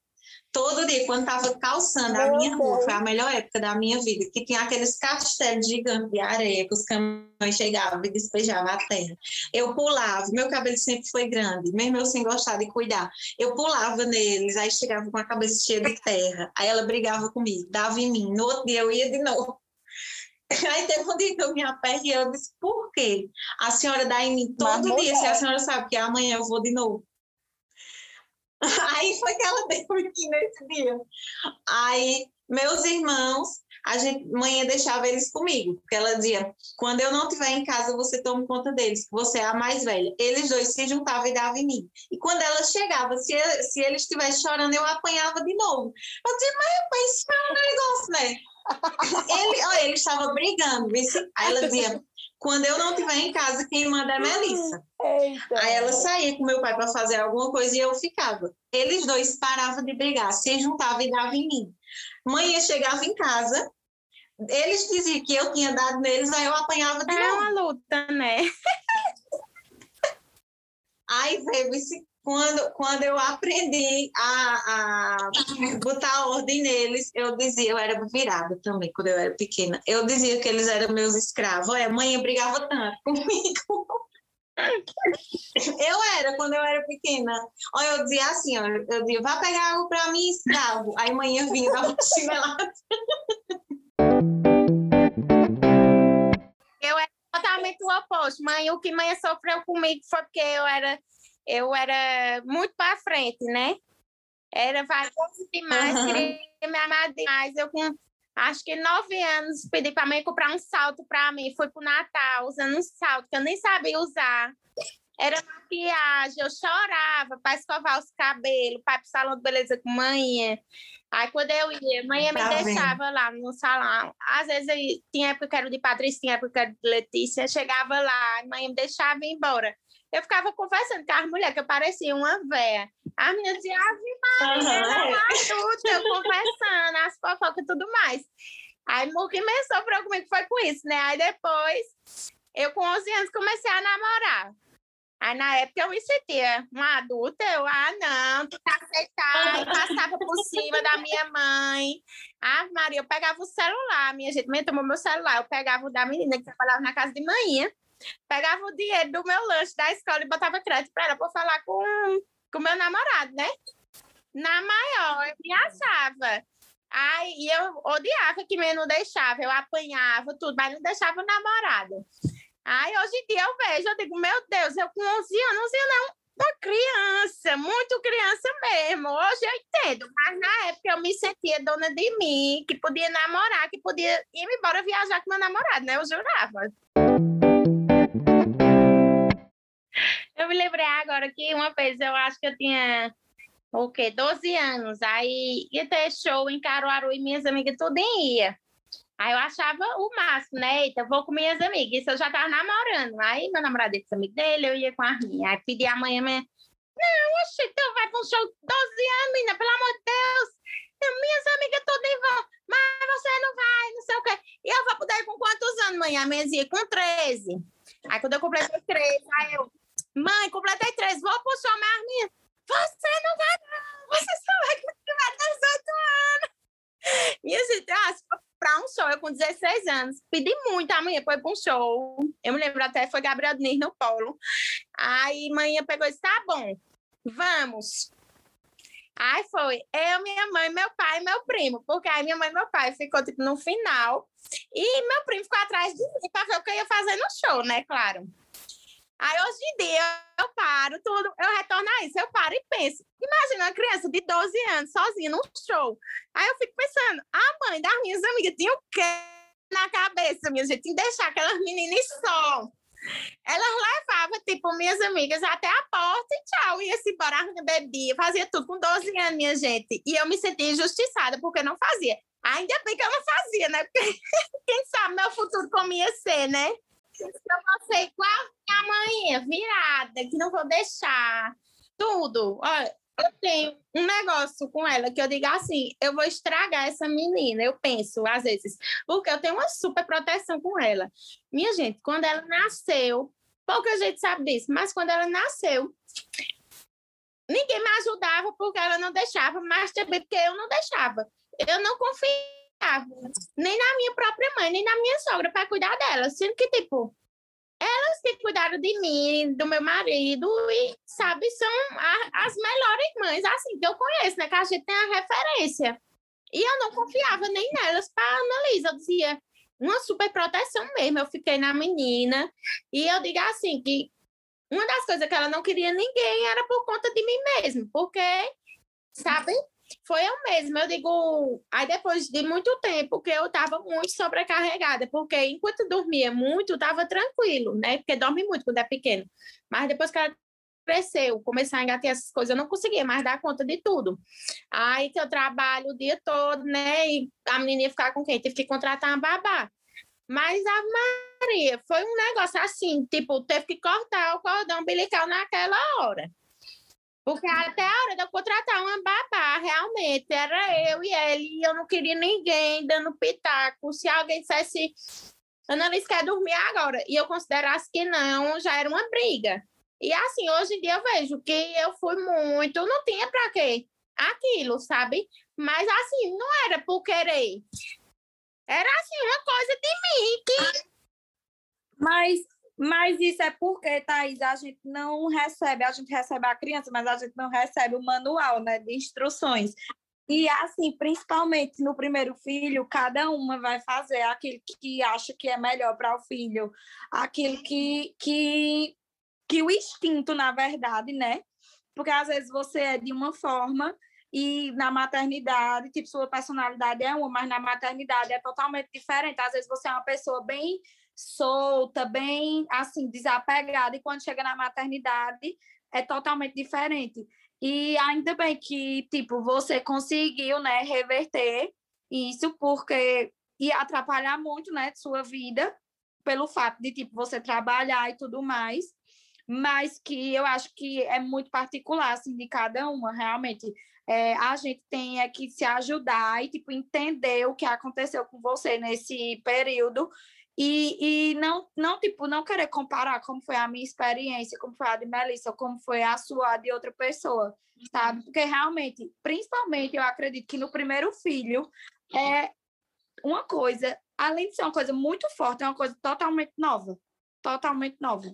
todo dia, quando estava calçando a minha rua, foi a melhor época da minha vida, que tinha aqueles castelos gigantes de areia, que os caminhões chegavam e despejavam a terra. Eu pulava, meu cabelo sempre foi grande, mesmo eu sem gostar de cuidar. Eu pulava neles, aí chegava com a cabeça cheia de terra, aí ela brigava comigo, dava em mim, no outro dia eu ia de novo. Aí teve um dia que eu me apertei e eu disse, por quê? A senhora dá em mim Mas todo dia, se a senhora sabe que amanhã eu vou de novo. Aí foi que ela deu aqui nesse dia. Aí, meus irmãos, a gente, mãe deixava eles comigo, porque ela dizia: quando eu não estiver em casa, você toma conta deles, que você é a mais velha. Eles dois se juntavam e davam em mim. E quando ela chegava, se, se ele estivesse chorando, eu apanhava de novo. Eu dizia: mas rapaz, isso é um negócio, né? Ele, olha, ele estava brigando, vice? aí ela dizia: quando eu não estiver em casa, quem manda é Melissa. Eita. Aí ela saía com meu pai para fazer alguma coisa e eu ficava. Eles dois paravam de brigar, se juntavam e davam em mim. Mãe chegava em casa, eles diziam que eu tinha dado neles, aí eu apanhava de É novo. uma luta, né? Aí veio esse- quando, quando eu aprendi a, a botar ordem neles, eu dizia, eu era virada também, quando eu era pequena. Eu dizia que eles eram meus escravos. Olha, a mãe brigava tanto comigo. Eu era, quando eu era pequena. Olha, eu dizia assim, ó, eu dizia, vá pegar água para mim, escravo. Aí manhã vinha, dava uma chinelada. Eu era totalmente o oposto. Mãe, o que mãe sofreu comigo foi porque eu era, eu era muito para frente, né? Era vaidosa demais, Aham. queria me amar demais. Eu com acho que nove anos pedi para mãe comprar um salto para mim. Fui pro Natal usando um salto que eu nem sabia usar. Era maquiagem, eu chorava para escovar os cabelos, para ir pro salão de beleza com mãe. Aí quando eu ia, mãe me Tá vendo? deixava lá no salão. Às vezes eu, tinha época que era de Patrícia, época que era de Letícia, chegava lá, a mãe me deixava ir embora. Eu ficava conversando com as mulheres, que eu parecia uma véia. As meninas diziam, ah, Aham, é. adulta, eu conversando, as fofocas e tudo mais. Aí o que me sofreu comigo foi com isso, né? Aí depois, eu com 11 anos comecei a namorar. Aí na época eu me sentia uma adulta, eu, ah, não, tu tá aceitável, passava por cima da minha mãe. Ah, Maria, eu pegava o celular, minha gente, minha tomou meu celular, eu pegava o da menina que trabalhava na casa de manhã. Pegava o dinheiro do meu lanche da escola e botava crédito para ela para falar com o meu namorado, né? Na maior, eu me achava. Ai, e eu odiava que meu não deixava, eu apanhava tudo, mas não deixava o namorado. Ai, hoje em dia eu vejo, eu digo, meu Deus, eu com 11 anos, 11 anos é uma criança, muito criança mesmo. Hoje eu entendo, mas na época eu me sentia dona de mim, que podia namorar, que podia ir embora viajar com meu namorado, né? Eu jurava. Eu me lembrei agora que uma vez eu acho que eu tinha o quê? 12 anos. Aí ia ter show em Caruaru e minhas amigas tudo ia. Aí eu achava o máximo, né? Eita, vou com minhas amigas. Isso eu já tava namorando. Aí meu namorado disse amigo dele, eu ia com a minha. Aí pedi a mãe, minha... não, oxe, então vai para um show 12 anos, menina, pelo amor de Deus. Minhas amigas todas vão, mas você não vai, não sei o quê. E eu vou poder ir com quantos anos, mãe? A minha ia com 13. Aí quando eu completei 13, aí eu, mãe, completei 13, vou mas minha, você não vai, não. Você só vai quando tiver 18 anos. Gente, ah, para um show, eu com 16 anos, pedi muito a mãe foi para um show. Eu me lembro até, foi Gabriel Diniz no Polo. Aí mãe pegou e disse: tá bom, vamos. Aí foi eu, minha mãe, meu pai e meu primo, porque aí minha mãe e meu pai ficou tipo, no final e meu primo ficou atrás de mim para ver o que eu ia fazer no show, né? Claro. Aí hoje em dia eu paro tudo, eu retorno a isso, eu paro e penso. Imagina uma criança de 12 anos sozinha num show. Aí eu fico pensando, a mãe das minhas amigas tinha o quê na cabeça, minha gente? Em deixar aquelas meninas só. Elas levavam, tipo, minhas amigas até a porta e tchau, ia-se embora, bebia, fazia tudo com 12 anos, minha gente. E eu me sentia injustiçada porque não fazia. Ainda bem que eu não fazia, né? Porque quem sabe meu futuro como ia ser, né? Eu vou ser igual minha mãe, virada, que não vou deixar. Tudo. Olha, eu tenho um negócio com ela que eu digo assim: eu vou estragar essa menina. Eu penso, às vezes, porque eu tenho uma super proteção com ela. Minha gente, quando ela nasceu, pouca gente sabe disso, mas quando ela nasceu, ninguém me ajudava porque ela não deixava, mas também porque eu não deixava. Eu não confiava nem na minha própria mãe, nem na minha sogra para cuidar dela, sendo que, tipo, elas que cuidaram de mim, do meu marido, e, sabe, são a, as melhores mães, assim, que eu conheço, né? Que a gente tem a referência. E eu não confiava nem nelas para analisar. Eu dizia, uma super proteção mesmo. Eu fiquei na menina. E eu digo assim, que uma das coisas que ela não queria ninguém era por conta de mim mesmo, porque, sabe? Foi eu mesma, eu digo, aí depois de muito tempo que eu estava muito sobrecarregada, porque enquanto dormia muito, estava tranquilo, né? Porque dorme muito quando é pequeno. Mas depois que ela cresceu, começar a engatar essas coisas, eu não conseguia mais dar conta de tudo. Aí que eu trabalho o dia todo, né? E a menina ficar com quem? Tive que contratar uma babá. Mas a Maria foi um negócio assim, tipo, teve que cortar o cordão umbilical naquela hora. Porque até a hora de eu contratar uma babá, realmente, era eu e ele, e eu não queria ninguém dando pitaco. Se alguém dissesse, Annalise quer dormir agora, e eu considerasse que não, já era uma briga. E assim, hoje em dia eu vejo que eu fui muito, não tinha para quê aquilo, sabe? Mas assim, não era por querer. Era assim, uma coisa de mim que. Mas mas isso é porque, Thaís, a gente não recebe, a gente recebe a criança, mas a gente não recebe o manual né, de instruções. E assim, principalmente no primeiro filho, cada uma vai fazer aquilo que acha que é melhor para o filho, aquilo que, que, que o instinto, na verdade, né? Porque às vezes você é de uma forma e na maternidade, tipo, sua personalidade é uma, mas na maternidade é totalmente diferente. Às vezes você é uma pessoa bem solta, bem assim, desapegada, e quando chega na maternidade é totalmente diferente. E ainda bem que, tipo, você conseguiu, né, reverter isso, porque ia atrapalhar muito, né, sua vida, pelo fato de, tipo, você trabalhar e tudo mais, mas que eu acho que é muito particular, assim, de cada uma, realmente. É, a gente tem é que se ajudar e, tipo, entender o que aconteceu com você nesse período e, e não, não, tipo, não querer comparar como foi a minha experiência, como foi a de Melissa, como foi a sua de outra pessoa, sabe? Porque realmente, principalmente, eu acredito que no primeiro filho é uma coisa, além de ser uma coisa muito forte, é uma coisa totalmente nova. totalmente nova.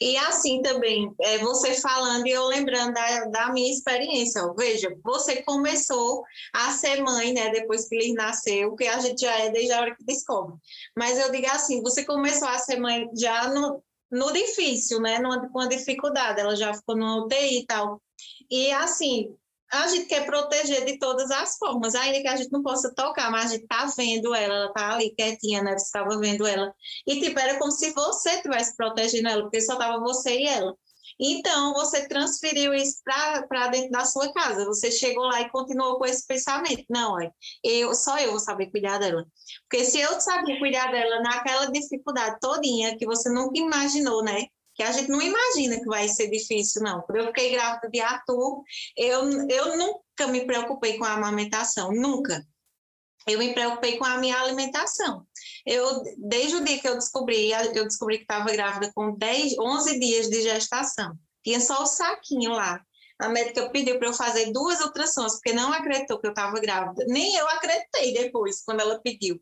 E assim também, é, você falando e eu lembrando da, da minha experiência. Veja, você começou a ser mãe, né, depois que ele nasceu, que a gente já é desde a hora que descobre. Mas eu digo assim, você começou a ser mãe já no, no difícil, né, numa, com a dificuldade, ela já ficou no UTI e tal. E assim, a gente quer proteger de todas as formas, ainda que a gente não possa tocar, mas a gente tá vendo ela, ela tá ali quietinha, né? Você estava vendo ela. E tipo, era como se você estivesse protegendo ela, porque só tava você e ela. Então, você transferiu isso para dentro da sua casa. Você chegou lá e continuou com esse pensamento. Não, é, eu, só eu vou saber cuidar dela. Porque se eu sabia cuidar dela naquela dificuldade todinha que você nunca imaginou, né? Que a gente não imagina que vai ser difícil, não. Quando eu fiquei grávida de Arthur, eu, eu nunca me preocupei com a amamentação, nunca. Eu me preocupei com a minha alimentação. Eu, desde o dia que eu descobri, eu descobri que estava grávida com 10, 11 dias de gestação. Tinha só o saquinho lá. A médica pediu para eu fazer duas ultrassons, porque não acreditou que eu estava grávida. Nem eu acreditei depois, quando ela pediu.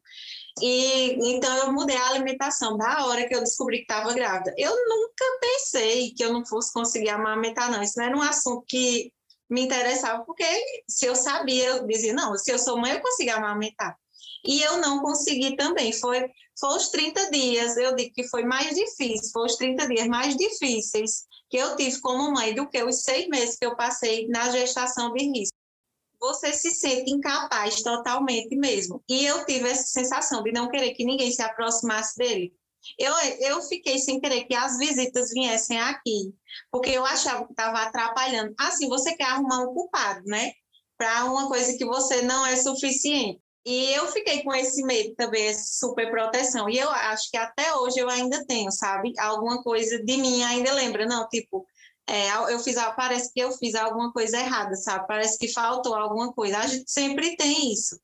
E então eu mudei a alimentação da hora que eu descobri que estava grávida. Eu nunca pensei que eu não fosse conseguir amamentar, não. Isso não era um assunto que me interessava, porque se eu sabia, eu dizia, não, se eu sou mãe, eu consigo amamentar. E eu não consegui também. Foi, foi os 30 dias, eu digo que foi mais difícil, foi os 30 dias mais difíceis que eu tive como mãe do que os seis meses que eu passei na gestação de risco você se sente incapaz totalmente mesmo. E eu tive essa sensação de não querer que ninguém se aproximasse dele. Eu, eu fiquei sem querer que as visitas viessem aqui, porque eu achava que estava atrapalhando. Assim, você quer arrumar um culpado, né? Para uma coisa que você não é suficiente. E eu fiquei com esse medo também, essa super proteção. E eu acho que até hoje eu ainda tenho, sabe? Alguma coisa de mim ainda lembra. Não, tipo, é, eu fiz, parece que eu fiz alguma coisa errada, sabe? Parece que faltou alguma coisa. A gente sempre tem isso,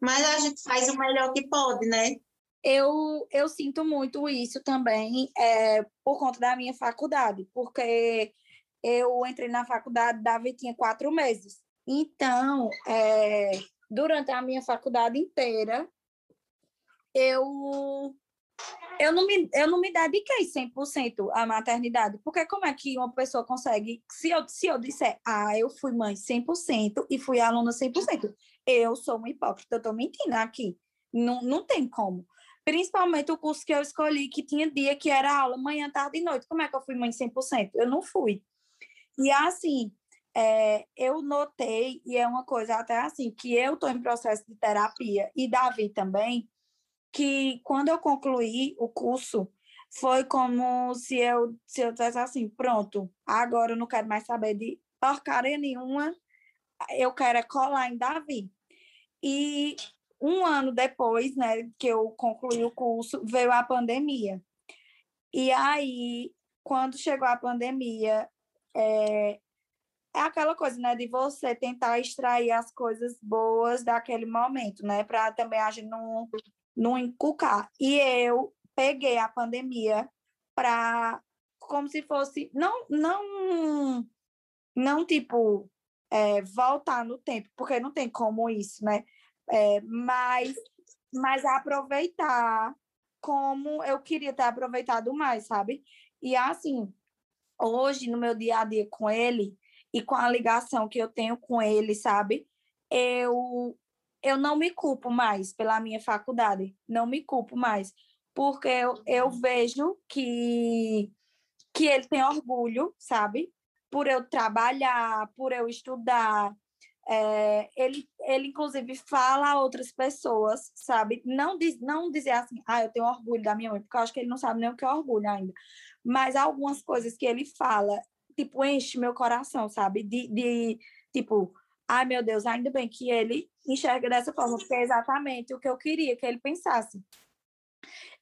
mas a gente faz o melhor que pode, né? Eu, eu sinto muito isso também é, por conta da minha faculdade, porque eu entrei na faculdade, Davi tinha quatro meses. Então, é, durante a minha faculdade inteira, eu eu não me, eu não me dediquei 100% à maternidade, porque como é que uma pessoa consegue, se eu, se eu disser, ah, eu fui mãe 100% e fui aluna 100%, eu sou uma hipócrita, eu estou mentindo aqui, não, não tem como. Principalmente o curso que eu escolhi, que tinha dia que era aula manhã, tarde e noite, como é que eu fui mãe 100%? Eu não fui. E assim, é, eu notei, e é uma coisa até assim, que eu estou em processo de terapia, e Davi também, que quando eu concluí o curso, foi como se eu se eu tivesse assim, pronto, agora eu não quero mais saber de porcaria nenhuma, eu quero é colar em Davi. E um ano depois, né, que eu concluí o curso, veio a pandemia. E aí, quando chegou a pandemia, é, é aquela coisa, né, de você tentar extrair as coisas boas daquele momento, né, para também a gente não não inculcar. E eu peguei a pandemia para como se fosse não não não tipo é, voltar no tempo, porque não tem como isso, né? É, mas mas aproveitar como eu queria ter aproveitado mais, sabe? E assim, hoje no meu dia a dia com ele e com a ligação que eu tenho com ele, sabe? Eu eu não me culpo mais pela minha faculdade, não me culpo mais, porque eu, eu vejo que, que ele tem orgulho, sabe? Por eu trabalhar, por eu estudar. É, ele, ele, inclusive, fala a outras pessoas, sabe? Não, diz, não dizer assim, ah, eu tenho orgulho da minha mãe, porque eu acho que ele não sabe nem o que é orgulho ainda. Mas algumas coisas que ele fala, tipo, enche meu coração, sabe? De, de tipo, ai meu Deus, ainda bem que ele enxerga dessa forma, porque é exatamente o que eu queria que ele pensasse.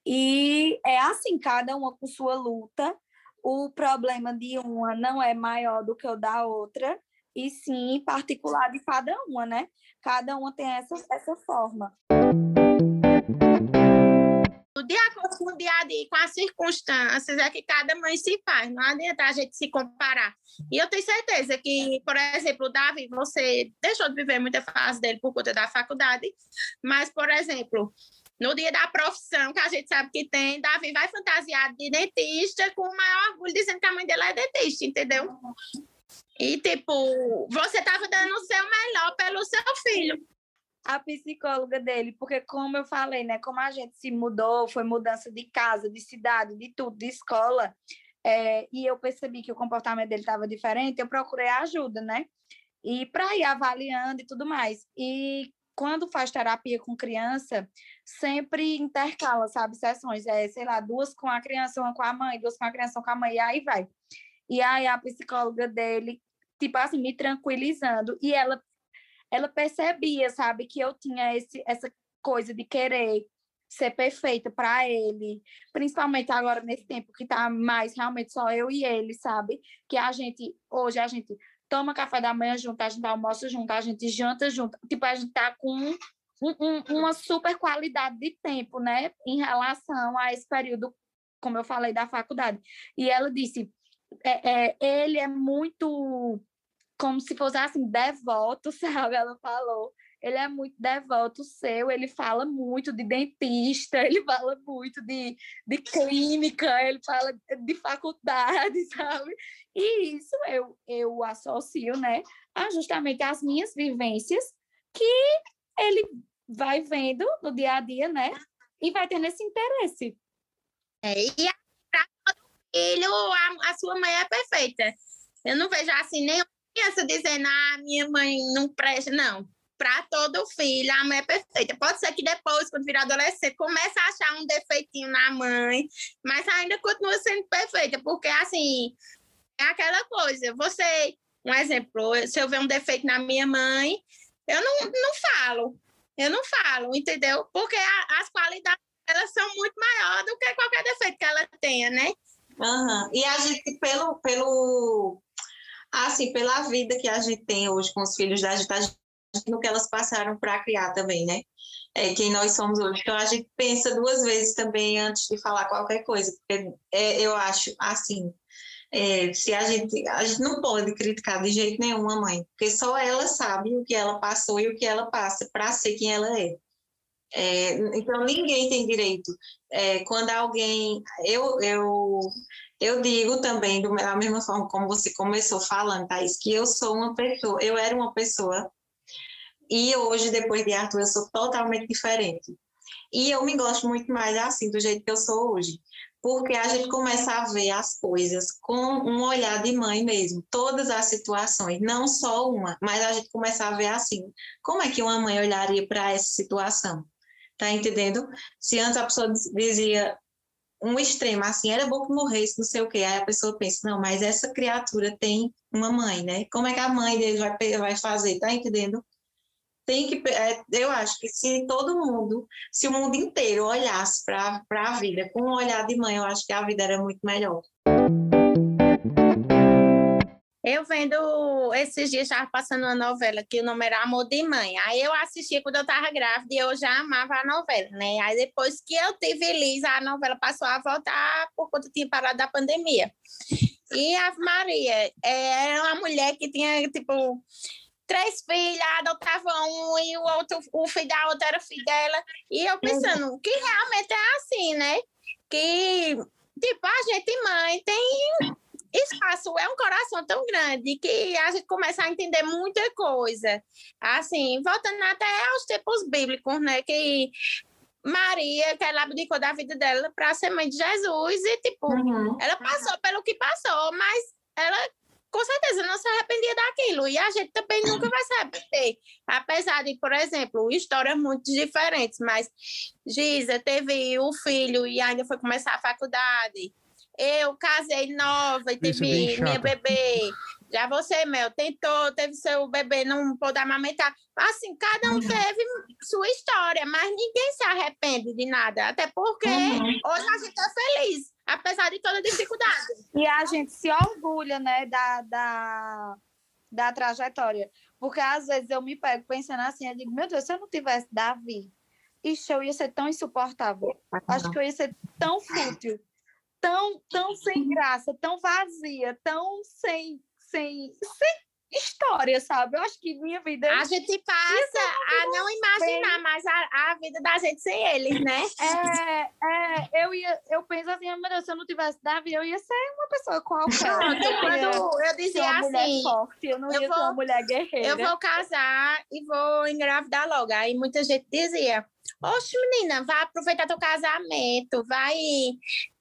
E é assim, cada uma com sua luta, o problema de uma não é maior do que o da outra, e sim particular de cada uma, né? Cada uma tem essa, essa forma de acordo com o dia a dia, com as circunstâncias, é que cada mãe se faz, não adianta a gente se comparar. E eu tenho certeza que, por exemplo, o Davi, você deixou de viver muita fase dele por conta da faculdade, mas, por exemplo, no dia da profissão, que a gente sabe que tem, Davi vai fantasiado de dentista com o maior orgulho, dizendo que a mãe dele é dentista, entendeu? E, tipo, você estava dando o seu melhor pelo seu filho. A psicóloga dele, porque como eu falei, né? Como a gente se mudou, foi mudança de casa, de cidade, de tudo, de escola, é, e eu percebi que o comportamento dele estava diferente, eu procurei ajuda, né? E para ir avaliando e tudo mais. E quando faz terapia com criança, sempre intercala, sabe, sessões. É, sei lá, duas com a criança, uma com a mãe, duas com a criança, uma com a mãe, e aí vai. E aí a psicóloga dele, tipo assim, me tranquilizando. E ela, ela percebia, sabe, que eu tinha esse, essa coisa de querer ser perfeita para ele, principalmente agora nesse tempo que tá mais realmente só eu e ele, sabe? Que a gente, hoje a gente toma café da manhã junto, a gente almoça junto, a gente janta junto. Tipo, a gente tá com um, um, uma super qualidade de tempo, né? Em relação a esse período, como eu falei, da faculdade. E ela disse, é, é, ele é muito como se fosse assim, devoto, sabe? Ela falou ele é muito devoto seu, ele fala muito de dentista, ele fala muito de, de clínica, ele fala de faculdade, sabe? E isso eu, eu associo, né, a justamente as minhas vivências que ele vai vendo no dia a dia, né? E vai tendo esse interesse. É, e todo filho, a, a sua mãe é perfeita. Eu não vejo assim nenhuma criança dizendo, ah, minha mãe não presta, não para todo filho, a mãe é perfeita. Pode ser que depois, quando virar adolescente, comece a achar um defeitinho na mãe, mas ainda continua sendo perfeita, porque assim, é aquela coisa, você, um exemplo, se eu ver um defeito na minha mãe, eu não, não falo, eu não falo, entendeu? Porque a, as qualidades elas são muito maiores do que qualquer defeito que ela tenha, né? Uhum. E a gente, pelo, pelo, assim, pela vida que a gente tem hoje com os filhos da gente, a gente no que elas passaram para criar também, né? É, quem nós somos hoje. Então a gente pensa duas vezes também antes de falar qualquer coisa, porque é, eu acho assim. É, se a gente a gente não pode criticar de jeito nenhum a mãe, porque só ela sabe o que ela passou e o que ela passa para ser quem ela é. é. então ninguém tem direito. É, quando alguém eu eu eu digo também da mesma forma como você começou falando, Thaís, que eu sou uma pessoa, eu era uma pessoa e hoje, depois de Arthur, eu sou totalmente diferente. E eu me gosto muito mais assim, do jeito que eu sou hoje. Porque a gente começa a ver as coisas com um olhar de mãe mesmo, todas as situações, não só uma, mas a gente começa a ver assim, como é que uma mãe olharia para essa situação? Tá entendendo? Se antes a pessoa dizia um extremo, assim, era bom que morresse, não sei o quê, aí a pessoa pensa, não, mas essa criatura tem uma mãe, né? Como é que a mãe dele vai, vai fazer, tá entendendo? tem que é, eu acho que se todo mundo, se o mundo inteiro olhasse para a vida com um olhar de mãe, eu acho que a vida era muito melhor. Eu vendo esses dias, estava passando uma novela que o nome era Amor de Mãe. Aí eu assistia quando eu estava grávida e eu já amava a novela, né? Aí depois que eu tive Liz, a novela passou a voltar por conta tinha parado da pandemia. E a Maria é, era uma mulher que tinha, tipo, três filhas, adotava um e o outro, o filho da outra era filho dela. E eu pensando que realmente é assim, né? Que, tipo, a gente, mãe, tem espaço, é um coração tão grande que a gente começa a entender muita coisa. Assim, voltando até aos tempos bíblicos, né? Que Maria, que ela abdicou da vida dela para ser mãe de Jesus e, tipo, uhum. ela passou pelo que passou, mas ela com certeza não se arrependia daquilo. E a gente também nunca vai se arrepender. Apesar de, por exemplo, histórias muito diferentes, mas Giza teve o filho e ainda foi começar a faculdade. Eu casei nova e tive minha bebê. Já você, Mel, tentou, teve seu bebê, não pôde amamentar. Assim, cada um uhum. teve sua história, mas ninguém se arrepende de nada. Até porque uhum. hoje a gente está feliz apesar de toda dificuldade. E a gente se orgulha, né, da, da, da trajetória. Porque às vezes eu me pego pensando assim, eu digo, meu Deus, se eu não tivesse Davi, ixi, eu ia ser tão insuportável. Acho que eu ia ser tão fútil, tão, tão sem graça, tão vazia, tão sem, sem, sem história, sabe? Eu acho que minha vida. A gente passa a não imaginar bem... mais a, a vida da gente sem eles, né? É, é, eu, ia, eu penso assim, meu Deus, se eu não tivesse Davi, eu ia ser uma pessoa qualquer. Pronto, quando eu dizia uma assim. Mulher forte, eu não eu ia vou, ser uma mulher guerreira. Eu vou casar e vou engravidar logo. Aí muita gente dizia. Oxe, menina, vai aproveitar teu casamento, vai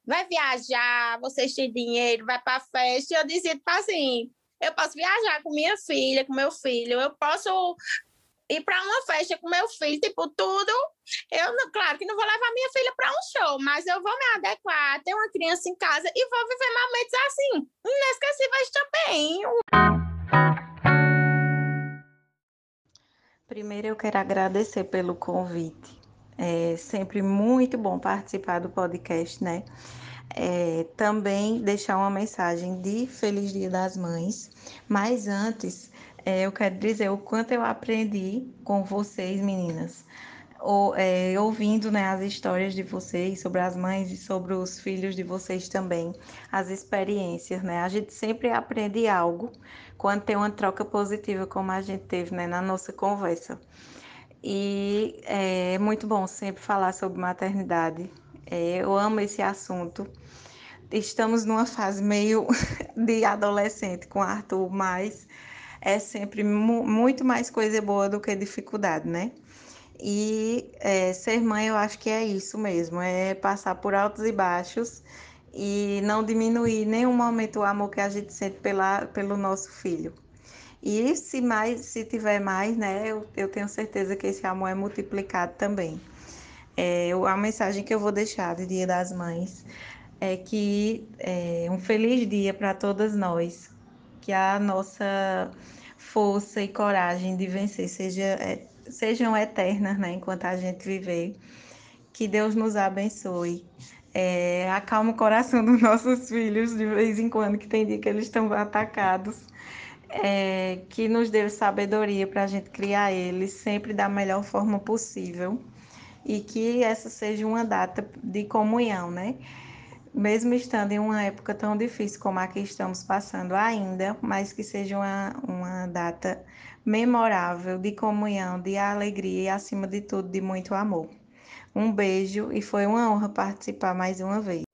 vai viajar, vocês têm dinheiro, vai para festa. E eu dizia, tipo assim, eu posso viajar com minha filha, com meu filho, eu posso ir para uma festa com meu filho, tipo, tudo. Eu, claro que não vou levar minha filha para um show, mas eu vou me adequar, ter uma criança em casa e vou viver momentos assim, inesquecíveis também. Primeiro eu quero agradecer pelo convite. É sempre muito bom participar do podcast, né? É, também deixar uma mensagem de Feliz Dia das Mães. Mas antes, é, eu quero dizer o quanto eu aprendi com vocês, meninas, ou, é, ouvindo né, as histórias de vocês sobre as mães e sobre os filhos de vocês também, as experiências, né? A gente sempre aprende algo quando tem uma troca positiva, como a gente teve né, na nossa conversa. E é muito bom sempre falar sobre maternidade. É, eu amo esse assunto. Estamos numa fase meio de adolescente com Arthur, mas é sempre mu muito mais coisa boa do que dificuldade, né? E é, ser mãe, eu acho que é isso mesmo, é passar por altos e baixos e não diminuir nenhum momento o amor que a gente sente pela, pelo nosso filho. E se mais, se tiver mais, né, eu, eu tenho certeza que esse amor é multiplicado também. É, a mensagem que eu vou deixar do Dia das Mães é que é, um feliz dia para todas nós, que a nossa força e coragem de vencer seja, é, sejam eternas, né, enquanto a gente viver. Que Deus nos abençoe. É, acalma o coração dos nossos filhos de vez em quando, que tem dia que eles estão atacados é, que nos dê sabedoria para a gente criar eles sempre da melhor forma possível e que essa seja uma data de comunhão, né? Mesmo estando em uma época tão difícil como a que estamos passando ainda, mas que seja uma, uma data memorável de comunhão, de alegria e, acima de tudo, de muito amor. Um beijo e foi uma honra participar mais uma vez.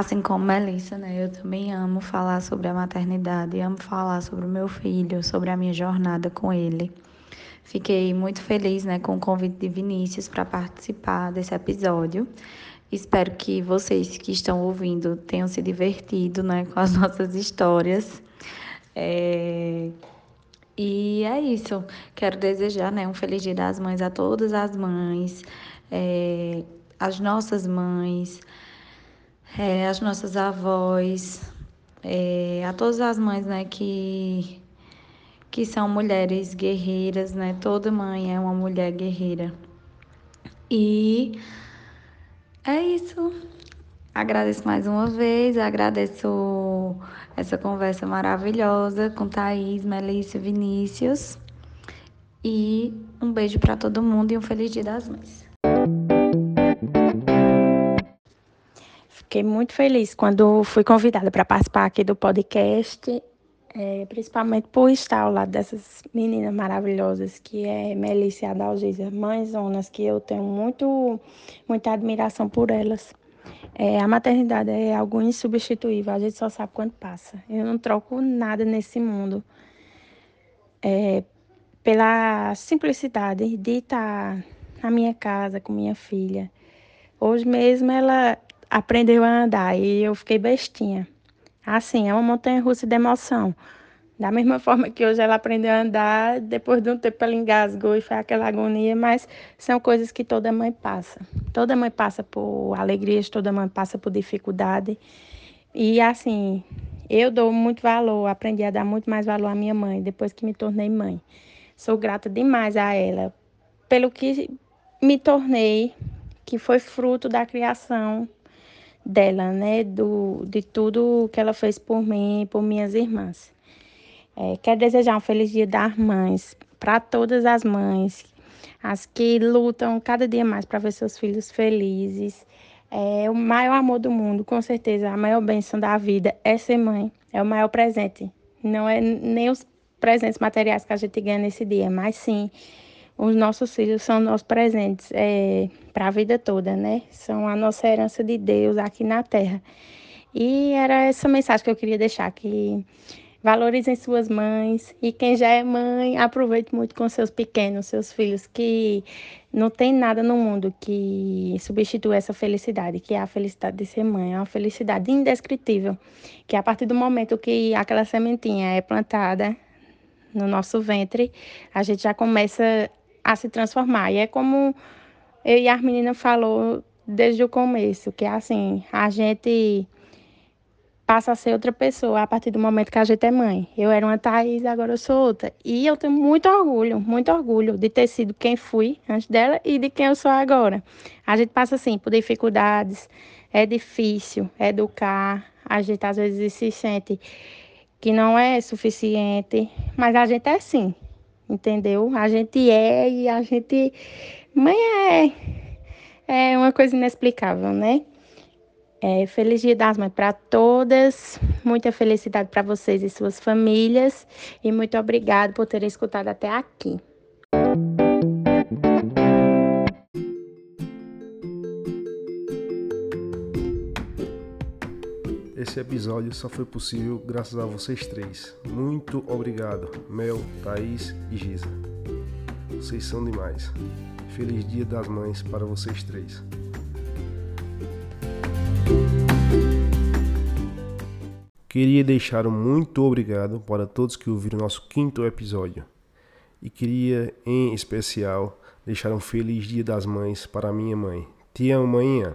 Assim como Melissa, né, eu também amo falar sobre a maternidade, amo falar sobre o meu filho, sobre a minha jornada com ele. Fiquei muito feliz, né, com o convite de Vinícius para participar desse episódio. Espero que vocês que estão ouvindo tenham se divertido, né, com as nossas histórias. É... E é isso. Quero desejar, né, um feliz Dia das Mães a todas as mães, é... as nossas mães é, as nossas avós, é, a todas as mães, né, que, que são mulheres guerreiras, né? Toda mãe é uma mulher guerreira. E é isso. Agradeço mais uma vez, agradeço essa conversa maravilhosa com Thaís, Melissa, Vinícius. E um beijo para todo mundo e um feliz Dia das Mães. Fiquei muito feliz quando fui convidada para participar aqui do podcast, é, principalmente por estar ao lado dessas meninas maravilhosas, que é Melissa e Adalgisa, mães zonas, que eu tenho muito, muita admiração por elas. É, a maternidade é algo insubstituível, a gente só sabe quando passa. Eu não troco nada nesse mundo. É, pela simplicidade de estar na minha casa com minha filha. Hoje mesmo ela aprendeu a andar e eu fiquei bestinha. Assim, é uma montanha russa de emoção. Da mesma forma que hoje ela aprendeu a andar, depois de um tempo ela engasgou e foi aquela agonia, mas são coisas que toda mãe passa. Toda mãe passa por alegrias, toda mãe passa por dificuldade. E assim, eu dou muito valor, aprendi a dar muito mais valor à minha mãe depois que me tornei mãe. Sou grata demais a ela pelo que me tornei, que foi fruto da criação dela, né? Do, de tudo que ela fez por mim e por minhas irmãs. É, quero desejar um feliz dia das mães para todas as mães, as que lutam cada dia mais para ver seus filhos felizes. É o maior amor do mundo, com certeza. A maior bênção da vida é ser mãe. É o maior presente. Não é nem os presentes materiais que a gente ganha nesse dia, mas sim os nossos filhos são nossos presentes é, para a vida toda, né? São a nossa herança de Deus aqui na Terra. E era essa mensagem que eu queria deixar, que valorizem suas mães e quem já é mãe, aproveite muito com seus pequenos, seus filhos, que não tem nada no mundo que substitua essa felicidade, que é a felicidade de ser mãe, é uma felicidade indescritível, que a partir do momento que aquela sementinha é plantada no nosso ventre, a gente já começa a se transformar. E é como eu e a menina falou desde o começo, que é assim, a gente passa a ser outra pessoa a partir do momento que a gente é mãe. Eu era uma Thaís, agora eu sou outra. E eu tenho muito orgulho, muito orgulho de ter sido quem fui antes dela e de quem eu sou agora. A gente passa assim por dificuldades, é difícil educar, a gente às vezes se sente que não é suficiente, mas a gente é sim entendeu? A gente é e a gente. Mãe é, é uma coisa inexplicável, né? É, feliz Dia das Mães para todas, muita felicidade para vocês e suas famílias, e muito obrigado por terem escutado até aqui. Esse episódio só foi possível graças a vocês três. Muito obrigado, Mel, Thaís e Giza. Vocês são demais. Feliz Dia das Mães para vocês três. Queria deixar um muito obrigado para todos que ouviram nosso quinto episódio. E queria, em especial, deixar um feliz Dia das Mães para minha mãe. Te amo, manhã.